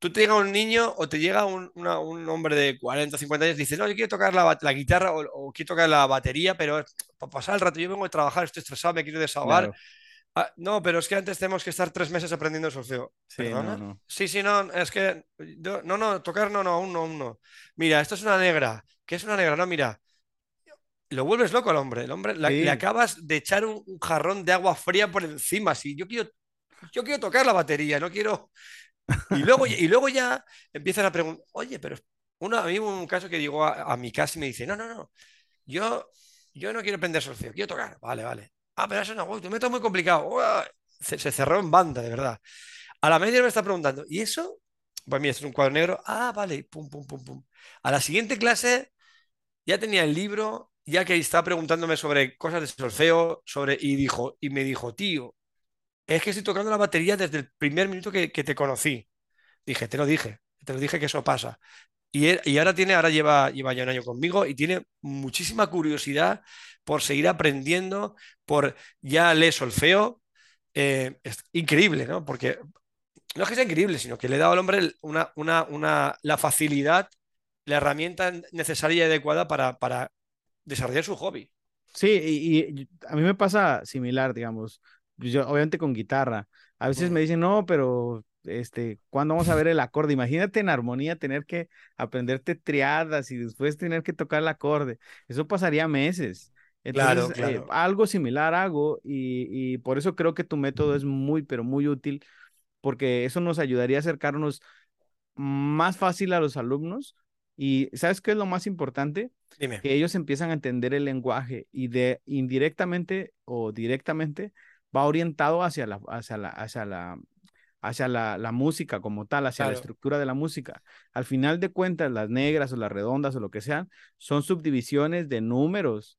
tú te llega un niño o te llega un, un, hombre de 40, 50 años y dice, no, yo quiero tocar la, la guitarra o, quiero tocar la batería, pero para pasar el rato, yo vengo a trabajar, estoy estresado, me quiero desahogar. Ah, no, pero es que antes tenemos que estar tres meses aprendiendo solfeo. Sí, no, sí, sí, no, es que no, no, tocar no, no, aún no, aún no. Mira, esto es una negra. ¿Qué es una negra? No, mira, lo vuelves loco al hombre. El hombre le acabas de echar un, jarrón de agua fría por encima. Si yo quiero, yo quiero tocar la batería, no quiero. Y luego, y luego ya empiezan a preguntar, oye, pero uno, a mí un caso que llegó a, mi casa y me dice, no, no, no, yo, yo no quiero aprender solfeo, quiero tocar. Vale, vale. Ah, pero eso no, uy, tu método es muy complicado. Se, cerró en banda, de verdad. A la media me está preguntando, ¿y eso? Pues mira, es un cuadro negro. Ah, vale, pum, pum, pum, pum. A la siguiente clase ya tenía el libro, ya que estaba preguntándome sobre cosas de solfeo, sobre, y dijo, y me dijo, tío, es que estoy tocando la batería desde el primer minuto que, te conocí. Dije, te lo dije, te lo dije que eso pasa. Y, y, ahora tiene, ahora lleva, lleva ya un año conmigo y tiene muchísima curiosidad por seguir aprendiendo, por ya lee solfeo. Eh, es increíble, ¿no? Porque no es que sea increíble, sino que le he dado al hombre una, una, una, la facilidad, la herramienta necesaria y adecuada para, para desarrollar su hobby. Sí, y, a mí me pasa similar, digamos, yo obviamente con guitarra. A veces me dicen, no, pero este, ¿cuándo vamos a ver el acorde? Imagínate en armonía tener que aprenderte triadas y después tener que tocar el acorde. Eso pasaría meses. Entonces, claro, eh, algo similar hago y, y, por eso creo que tu método es muy, pero muy útil, porque eso nos ayudaría a acercarnos más fácil a los alumnos. Y ¿sabes qué es lo más importante? Dime. Que ellos empiezan a entender el lenguaje y de indirectamente o directamente va orientado hacia la, hacia la, hacia la, hacia la, la música como tal, hacia la estructura de la música. Al final de cuentas, las negras o las redondas o lo que sean, son subdivisiones de números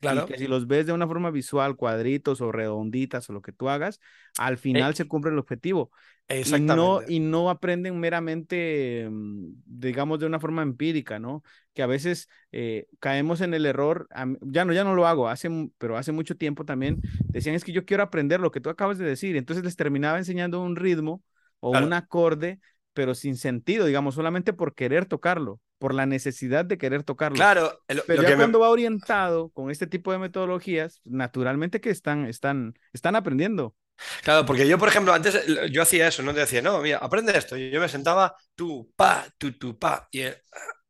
Claro. que si los ves de una forma visual, cuadritos o redonditas o lo que tú hagas, al eh, final se cumple el objetivo. Exactamente. Y no, y no aprenden meramente, mm, digamos, de una forma empírica, ¿no? Que a veces eh, caemos en el error, ya no, ya no lo hago, hace, pero hace mucho tiempo también decían, es que yo quiero aprender lo que tú acabas de decir, entonces les terminaba enseñando un ritmo o un acorde, pero sin sentido, digamos, solamente por querer tocarlo por la necesidad de querer tocarlo. Claro, pero ya cuando va orientado con este tipo de metodologías, naturalmente que están, están, están aprendiendo. Claro, porque yo, por ejemplo, antes yo hacía eso, no te decía, no, mira, aprende esto. Y yo me sentaba, tú, pa, tú, tú, pa, y eh,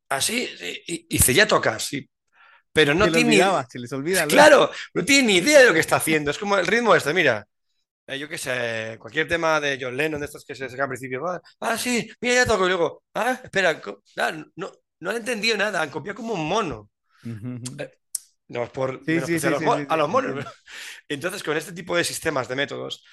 así, y, y, ya tocas, sí. Pero no tiene ni... se les olvida. Claro, no tiene ni idea de lo que está haciendo. Es como el ritmo este, mira. Eh, yo qué sé, cualquier tema de John Lennon, de estos que se sacan al principio, ah, ah, sí, mira, ya toco, y luego, ah, espera, ah, no, no han entendido nada, han copiado como un mono. Eh, no es por a, los, monos. Entonces, con este tipo de sistemas, de métodos,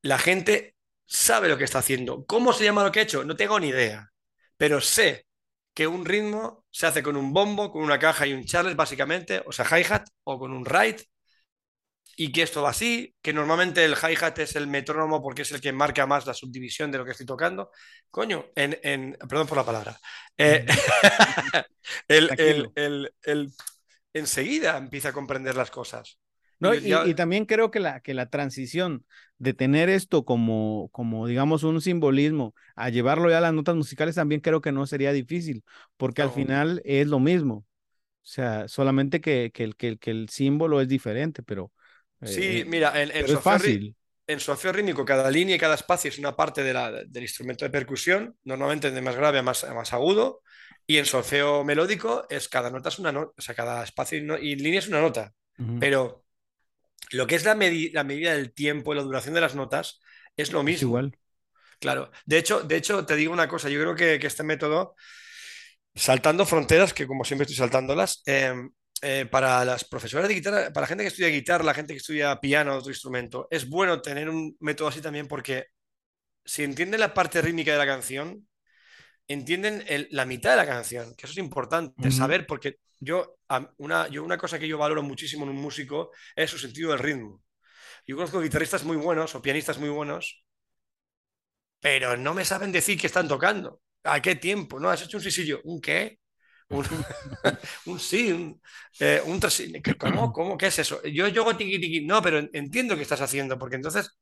la gente sabe lo que está haciendo. ¿Cómo se llama lo que he hecho? No tengo ni idea. Pero sé que un ritmo se hace con un bombo, con una caja y un charles, básicamente, o sea, hi-hat, o con un ride, y que esto va así, que normalmente el hi-hat es el metrónomo porque es el que marca más la subdivisión de lo que estoy tocando. Coño, en, perdón por la palabra. Eh, el, enseguida empieza a comprender las cosas. No, y, también creo que la, que la transición de tener esto como, como, digamos, un simbolismo a llevarlo ya a las notas musicales también creo que no sería difícil, porque al final es lo mismo. O sea, solamente que, que, el, que, el símbolo es diferente, pero Sí, eh, mira, en, en, solfeo, rítmico cada línea y cada espacio es una parte del instrumento de percusión, normalmente de más grave a más, más agudo, y en solfeo melódico es cada nota es una nota, o sea, cada espacio y, línea es una nota. Pero lo que es la, la, medida del tiempo y la duración de las notas es lo mismo. igual. Claro. De hecho, de hecho, te digo una cosa, yo creo que, este método, saltando fronteras, que como siempre estoy saltándolas, eh, eh, para las profesoras de guitarra, para la gente que estudia guitarra, la gente que estudia piano o otro instrumento, es bueno tener un método así también porque si entienden la parte rítmica de la canción, entienden la mitad de la canción, que eso es importante, saber, porque yo una, yo una cosa que yo valoro muchísimo en un músico es su sentido del ritmo. Yo conozco guitarristas muy buenos o pianistas muy buenos, pero no me saben decir qué están tocando. ¿A qué tiempo? ¿No? ¿Has hecho un sisillo? ¿Un qué? un, sí, un, eh, ¿cómo, ¿Cómo? ¿Qué es eso? Yo juego tiki tiki. No, pero entiendo qué estás haciendo, porque entonces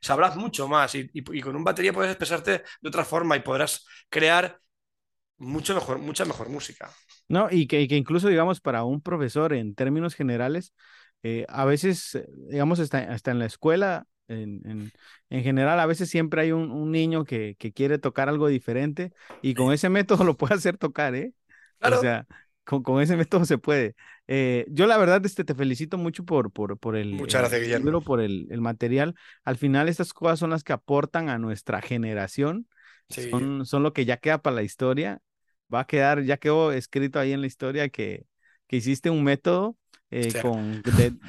sabrás mucho más y, con un batería puedes expresarte de otra forma y podrás crear mucho mejor, mucha mejor música. No, y que, que incluso, digamos, para un profesor en términos generales, eh, a veces, digamos, hasta, hasta en la escuela, en, en, general, a veces siempre hay un, un niño que, que, quiere tocar algo diferente y con ese método lo puede hacer tocar, ¿eh? O sea, con, ese método se puede. Eh, yo la verdad este, te felicito mucho por, por, por el, Muchas gracias, libro, por el, el, material. Al final estas cosas son las que aportan a nuestra generación. Son, son lo que ya queda para la historia. Va a quedar, ya quedó escrito ahí en la historia que, que hiciste un método eh, con...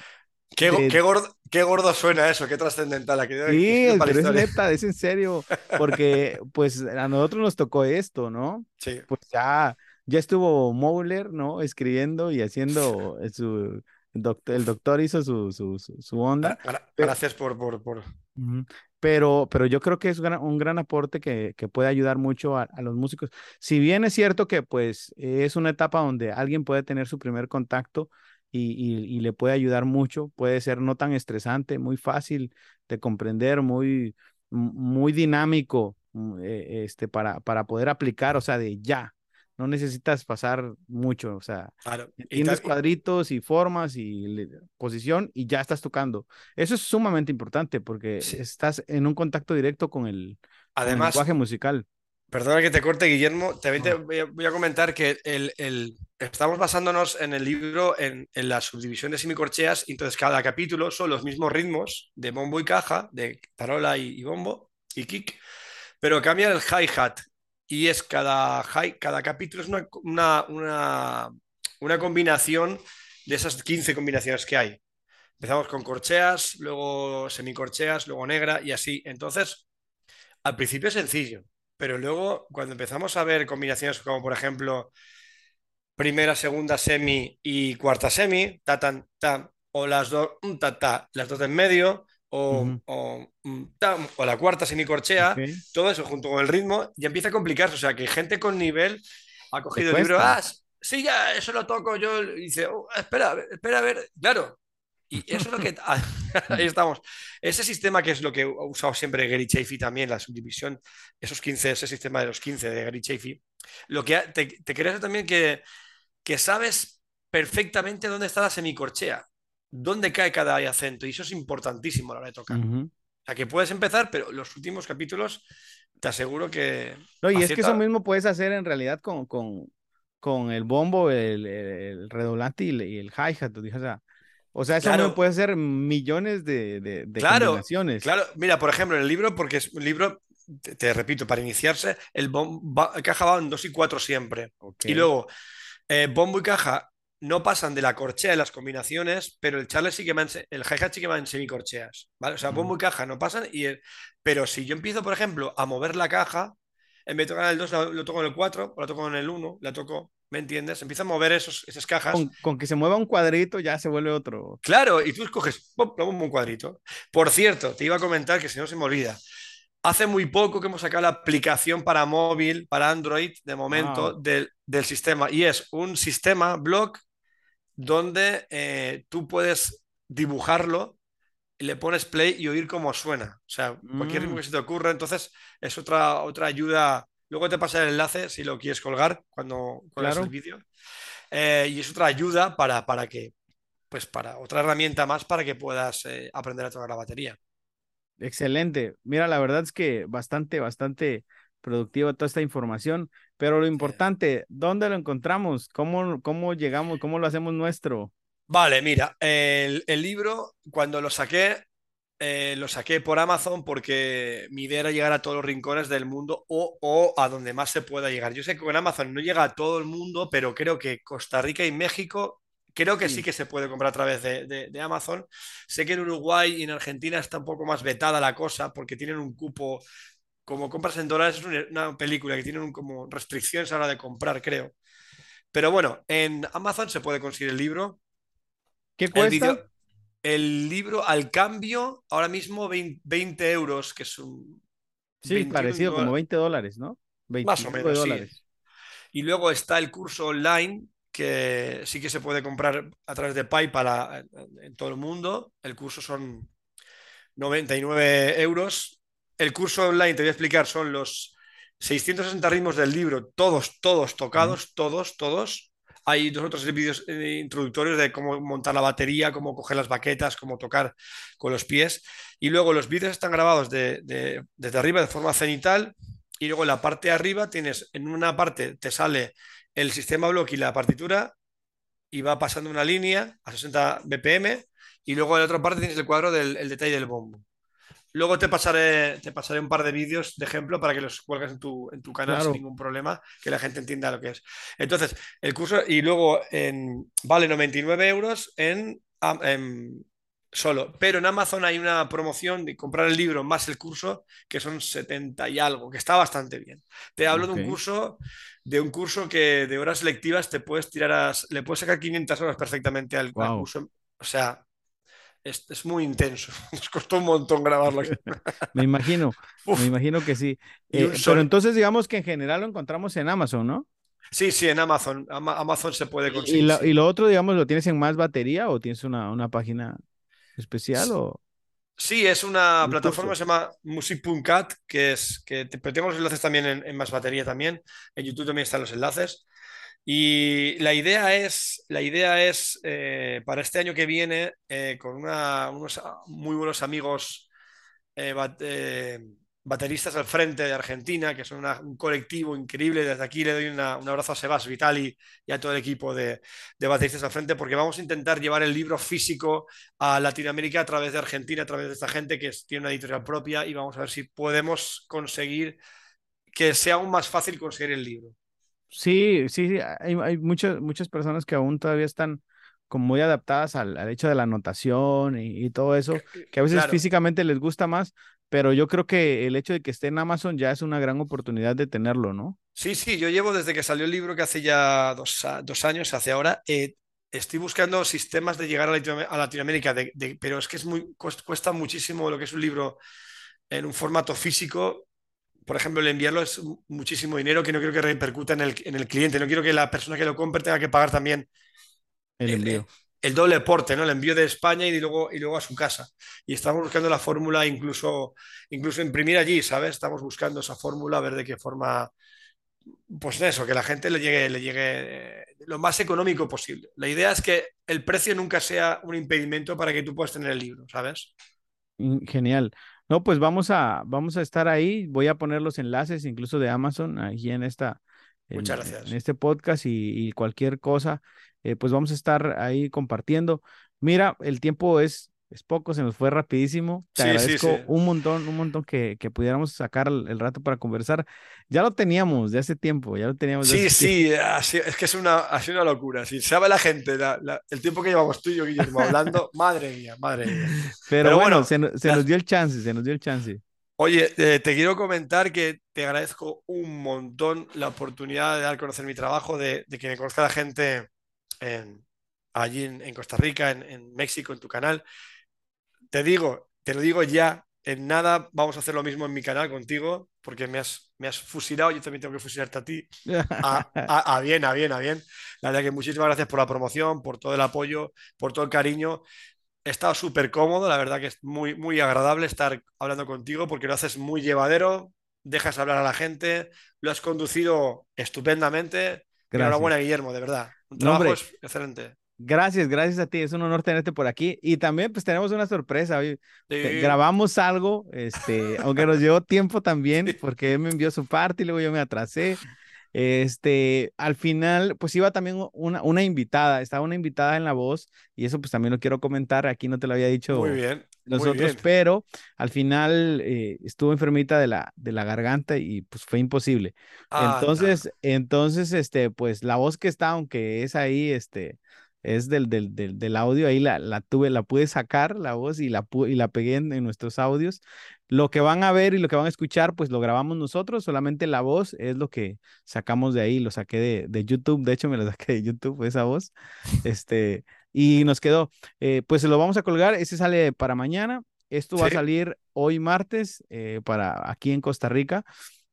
qué, qué, gordo, qué, gordo, suena eso, qué trascendental. Sí, pero es neta, es en serio, porque pues a nosotros nos tocó esto, ¿no? Sí. Pues ya ya estuvo Mouler, ¿no? Escribiendo y haciendo su... Doctor, el doctor hizo su, su, su, onda. Gracias por... por, por... Pero, pero yo creo que es un gran aporte que, que puede ayudar mucho a, a, los músicos. Si bien es cierto que pues es una etapa donde alguien puede tener su primer contacto y, y, y le puede ayudar mucho, puede ser no tan estresante, muy fácil de comprender, muy, muy dinámico mm, e, este, para, para poder aplicar, o sea, de ya, no necesitas pasar mucho, o sea, tienes cuadritos y formas y posición y ya estás tocando. Eso es sumamente importante porque estás en un contacto directo con el, Además, lenguaje musical. Perdona que te corte, Guillermo. También te voy a, comentar que el, el, estamos basándonos en el libro en, en la subdivisión de semicorcheas, y entonces cada capítulo son los mismos ritmos de bombo y caja, de tarola y, y bombo y kick, pero cambia el hi-hat y es cada, cada capítulo es una, una, combinación de esas 15 combinaciones que hay. Empezamos con corcheas, luego semicorcheas, luego negra y así. Entonces, al principio es sencillo, pero luego cuando empezamos a ver combinaciones como por ejemplo primera, segunda semi y cuarta semi, ta, tan, ta, o las dos, ta, ta, las dos en medio, o, mm, o, la cuarta semicorchea, todo eso junto con el ritmo, ya empieza a complicarse. O sea, que gente con nivel ha cogido el libro, ah, sí, ya, eso lo toco yo, y dice, oh, espera, espera a ver, claro. Y eso es lo que. Ahí estamos. Ese sistema que es lo que ha usado siempre Gary Chafee también, la subdivisión, esos 15, ese sistema de los 15 de Gary Chafee, lo que te, te también que, que sabes perfectamente dónde está la semicorchea dónde cae cada acento. Y eso es importantísimo a la hora de tocar. O sea, que puedes empezar, pero los últimos capítulos te aseguro que. No, y es que eso mismo puedes hacer en realidad con, con, con el bombo, el, el redoblante y el, hi-hat. O sea, o sea, eso no puede hacer millones de, de, claro, combinaciones. Claro, mira, por ejemplo, en el libro, porque es un libro, te, repito, para iniciarse, el, bombo, caja va en dos y cuatro siempre. Y luego, eh, bombo y caja no pasan de la corchea de las combinaciones, pero el charle sí que va en, el hi-hat sí que va en semicorcheas, ¿vale? O sea, bombo y caja no pasan, y pero si yo empiezo, por ejemplo, a mover la caja, en vez de tocar el 2, lo, toco en el 4, o la toco en el 1, la toco... ¿Me entiendes? Empieza a mover esos, esas cajas. Con, que se mueva un cuadrito ya se vuelve otro. Claro, y tú escoges pum, un cuadrito. Por cierto, te iba a comentar que si no se me olvida. Hace muy poco que hemos sacado la aplicación para móvil, para Android, de momento, del, del, sistema. Y es un sistema blog donde eh, tú puedes dibujarlo, le pones play y oír cómo suena. O sea, cualquier ritmo mm. que se te ocurra. Entonces, es otra, otra ayuda Luego te pasa el enlace si lo quieres colgar cuando colgas el vídeo. Eh, y es otra ayuda para, para que, pues para otra herramienta más para que puedas eh, aprender a tocar la batería. Excelente. Mira, la verdad es que bastante, bastante productiva toda esta información, pero lo importante, ¿dónde lo encontramos? ¿Cómo, cómo llegamos? ¿Cómo lo hacemos nuestro? Vale, mira, el, el libro, cuando lo saqué, eh, lo saqué por Amazon porque mi idea era llegar a todos los rincones del mundo o, a donde más se pueda llegar. Yo sé que con Amazon no llega a todo el mundo, pero creo que Costa Rica y México creo que sí, que se puede comprar a través de, Amazon. Sé que en Uruguay y en Argentina está un poco más vetada la cosa porque tienen un cupo, como compras en dólares, es una película que tienen como restricciones a la hora de comprar, creo. Pero bueno, en Amazon se puede conseguir el libro. ¿Qué cuesta? El libro al cambio, ahora mismo 20, euros, que es un... Sí, parecido, como 20 dólares, ¿no? Más o menos, dólares. Y luego está el curso online, que sí que se puede comprar a través de PayPal en todo el mundo. El curso son 99 euros. El curso online, te voy a explicar, son los 660 ritmos del libro, todos, todos tocados, todos, todos. Hay dos otros vídeos eh, introductorios de cómo montar la batería, cómo coger las baquetas, cómo tocar con los pies. Y luego los vídeos están grabados de, desde arriba de forma cenital. Y luego en la parte de arriba tienes, en una parte te sale el sistema block y la partitura y va pasando una línea a 60 BPM y luego en la otra parte tienes el cuadro del detalle del bombo. Luego te pasaré, te pasaré un par de vídeos de ejemplo para que los cuelgues en tu, en tu canal sin ningún problema, que la gente entienda lo que es. Entonces, el curso, y luego en, vale 99 euros en, solo, pero en Amazon hay una promoción de comprar el libro más el curso, que son 70 y algo, que está bastante bien. Te hablo de un curso, de un curso que de horas lectivas te puedes tirar a, le puedes sacar 500 horas perfectamente al curso. O sea, es, muy intenso. Nos costó un montón grabarlo. me imagino, me imagino que sí. Eh, pero entonces digamos que en general lo encontramos en Amazon, ¿no? Sí, sí, en Amazon. Amazon se puede conseguir. ¿Y lo, otro, digamos, lo tienes en más batería o tienes una, página especial sí. o...? Sí, es una plataforma que se llama Music.cat, que es que te, tengo los enlaces también en, en, más batería también. En YouTube también están los enlaces. Y la idea es, la idea es eh, para este año que viene, eh, con unos muy buenos amigos eh, bateristas al frente de Argentina, que son un colectivo increíble. Desde aquí le doy un abrazo a Sebas Vitali y a todo el equipo de, de, bateristas al frente, porque vamos a intentar llevar el libro físico a Latinoamérica a través de Argentina, a través de esta gente que tiene una editorial propia, y vamos a ver si podemos conseguir que sea aún más fácil conseguir el libro. Sí, sí, hay, muchas, muchas personas que aún todavía están como muy adaptadas al, hecho de la anotación y, todo eso, que a veces físicamente les gusta más, pero yo creo que el hecho de que esté en Amazon ya es una gran oportunidad de tenerlo, ¿no? Sí, sí, yo llevo desde que salió el libro, que hace ya dos, años, hace ahora, eh, estoy buscando sistemas de llegar a, Latinoamérica, pero es que es muy, cuesta muchísimo lo que es un libro en un formato físico por ejemplo, el enviarlo es muchísimo dinero que no quiero que repercuta en el, en el cliente. No quiero que la persona que lo compre tenga que pagar también el envío. El, doble porte, ¿no? El envío de España y luego, y luego a su casa. Y estamos buscando la fórmula, incluso, incluso imprimir allí, ¿sabes? Estamos buscando esa fórmula, a ver de qué forma. Pues eso, que la gente le llegue, le llegue lo más económico posible. La idea es que el precio nunca sea un impedimento para que tú puedas tener el libro, ¿sabes? Mm, genial. No, pues vamos a, vamos a estar ahí. Voy a poner los enlaces incluso de Amazon aquí en esta. Muchas gracias. En este podcast y, cualquier cosa, eh, pues vamos a estar ahí compartiendo. Mira, el tiempo es es poco, se nos fue rapidísimo. Te agradezco un montón, un montón que, pudiéramos sacar el, rato para conversar. Ya lo teníamos de hace tiempo, ya lo teníamos. sí, sí, es que es una, ha una locura. Si sabe la gente el tiempo que llevamos tú y yo, Guillermo, hablando, madre mía, madre mía. Pero, bueno, se, nos dio el chance, se nos dio el chance. Oye, eh, te quiero comentar que te agradezco un montón la oportunidad de dar a conocer mi trabajo, de, de que me conozca la gente en- allí en, en Costa Rica, en, en México, en tu canal. Te digo, te lo digo ya, en nada vamos a hacer lo mismo en mi canal contigo, porque me has, me has fusilado, yo también tengo que fusilarte a ti. A, a- a bien, a bien, a bien. La verdad que muchísimas gracias por la promoción, por todo el apoyo, por todo el cariño. He estado súper cómodo, la verdad que es muy, muy agradable estar hablando contigo porque lo haces muy llevadero, dejas hablar a la gente, lo has conducido estupendamente. Gracias. Enhorabuena, Guillermo, de verdad. Un trabajo excelente. Gracias, gracias a ti. Es un honor tenerte por aquí. Y también, pues tenemos una sorpresa. hoy. Sí, grabamos algo, este, aunque nos llevó tiempo también, porque él me envió su parte y luego yo me atrasé. Este, al final, pues iba también una, una invitada, estaba una invitada en la voz, y eso pues también lo quiero comentar. Aquí no te lo había muy dicho bien, muy nosotros, bien. pero al final eh, estuvo enfermita de la, de la garganta y pues fue imposible. Anda. Entonces, entonces, este, pues la voz que está, aunque es ahí, este, es del, del, del, del audio, ahí la, la tuve, la pude sacar, la voz, y la, y la pegué en, en nuestros audios. Lo que van a ver y lo que van a escuchar, pues lo grabamos nosotros, solamente la voz es lo que sacamos de ahí, lo saqué de, de YouTube, de hecho me lo saqué de YouTube, esa voz, este, y nos quedó. Eh, pues se lo vamos a colgar, ese sale para mañana. Esto va a salir hoy martes eh, para aquí en Costa Rica.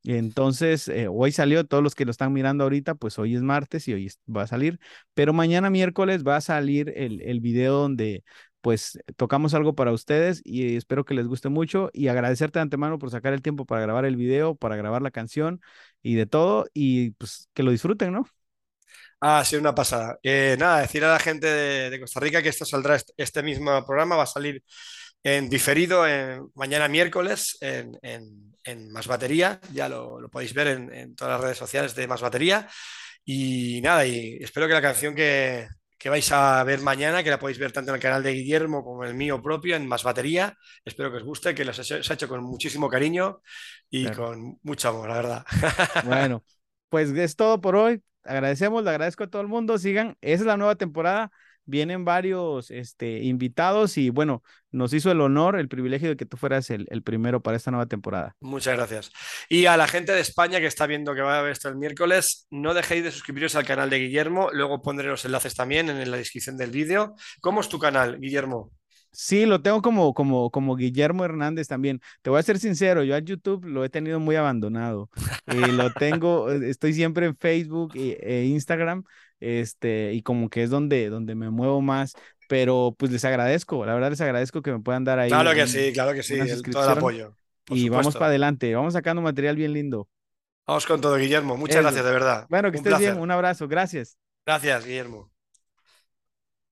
Entonces, eh, hoy salió, todos los que lo están mirando ahorita, pues hoy es martes y hoy va a salir, pero mañana miércoles va a salir el, el video donde pues tocamos algo para ustedes y espero que les guste mucho y agradecerte de antemano por sacar el tiempo para grabar el video, para grabar la canción y de todo y pues que lo disfruten, ¿no? Ah, sí, una pasada. Eh, nada, decir a la gente de, de Costa Rica que esto saldrá, este mismo programa va a salir en diferido en, mañana miércoles en, en- en Más Batería. Ya lo, lo podéis ver en, todas las redes sociales de Más Batería. Y nada, y espero que la canción que, que vais a ver mañana, que la podéis ver tanto en el canal de Guillermo como en el mío propio, en Más Batería, espero que os guste, que los he os he hecho con muchísimo cariño y Claro. con mucho amor, la verdad. Bueno, pues es todo por hoy. Agradecemos, le agradezco a todo el mundo. Sigan, esa es la nueva temporada. Vienen varios este, invitados y bueno, nos hizo el honor, el privilegio de que tú fueras el, el primero para esta nueva temporada. Muchas gracias. Y a la gente de España que está viendo que va a ver esto el miércoles, no dejéis de suscribiros al canal de Guillermo. Luego pondré los enlaces también en la descripción del vídeo. ¿Cómo es tu canal, Guillermo? Sí, lo tengo como, como, como Guillermo Hernández también. Te voy a ser sincero, yo a YouTube lo he tenido muy abandonado. Eh, lo tengo, estoy siempre en Facebook e, e Instagram, este, y como que es donde, donde me muevo más. Pero pues les agradezco, la verdad les agradezco que me puedan dar ahí Claro que un- sí, claro que sí, el- todo el apoyo, y vamos para adelante. Vamos sacando material bien lindo. Vamos con todo, Guillermo. Muchas Eso. gracias, de verdad. Bueno, que Un estés bien, un abrazo, gracias. Gracias, Guillermo.